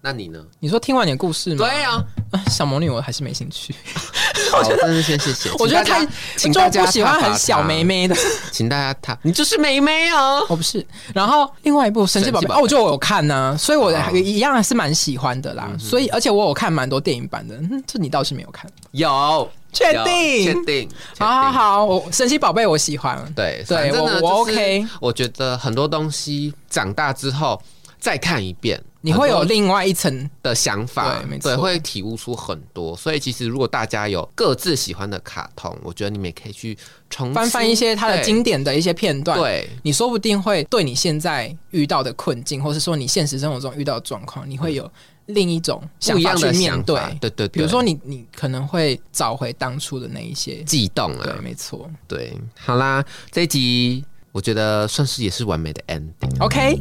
S1: 那你呢？
S2: 你说听完你的故事吗？
S1: 对啊，
S2: 小魔女我还是没兴趣。<laughs>
S1: 好，真是先谢谢。<laughs>
S2: 我觉得太，
S1: 请大家
S2: 不喜欢很小妹妹的，<laughs>
S1: 请大家他，你就是妹妹啊！
S2: 我不是。然后另外一部神奇宝贝哦，我就我有看呢，所以我一样还是蛮喜欢的啦。所以而且我有看蛮多电影版的，这你倒是没有看。
S1: 有，
S2: 确定？
S1: 确定？
S2: 好好好，我神奇宝贝我喜欢。
S1: 对
S2: 对，我我 OK。
S1: 我觉得很多东西长大之后再看一遍。
S2: 你会有另外一层
S1: 的想法，对，会体悟出很多。所以其实如果大家有各自喜欢的卡通，我觉得你们也可以去重
S2: 翻翻一些它的经典的一些片段。
S1: 对，
S2: 你说不定会对你现在遇到的困境，或是说你现实生活中遇到的状况，你会有另一种不一样的面对。
S1: 对对，
S2: 比如说你你可能会找回当初的那一些
S1: 悸动啊。
S2: 对，没错。
S1: 对，好啦，这一集我觉得算是也是完美的 ending。
S2: OK。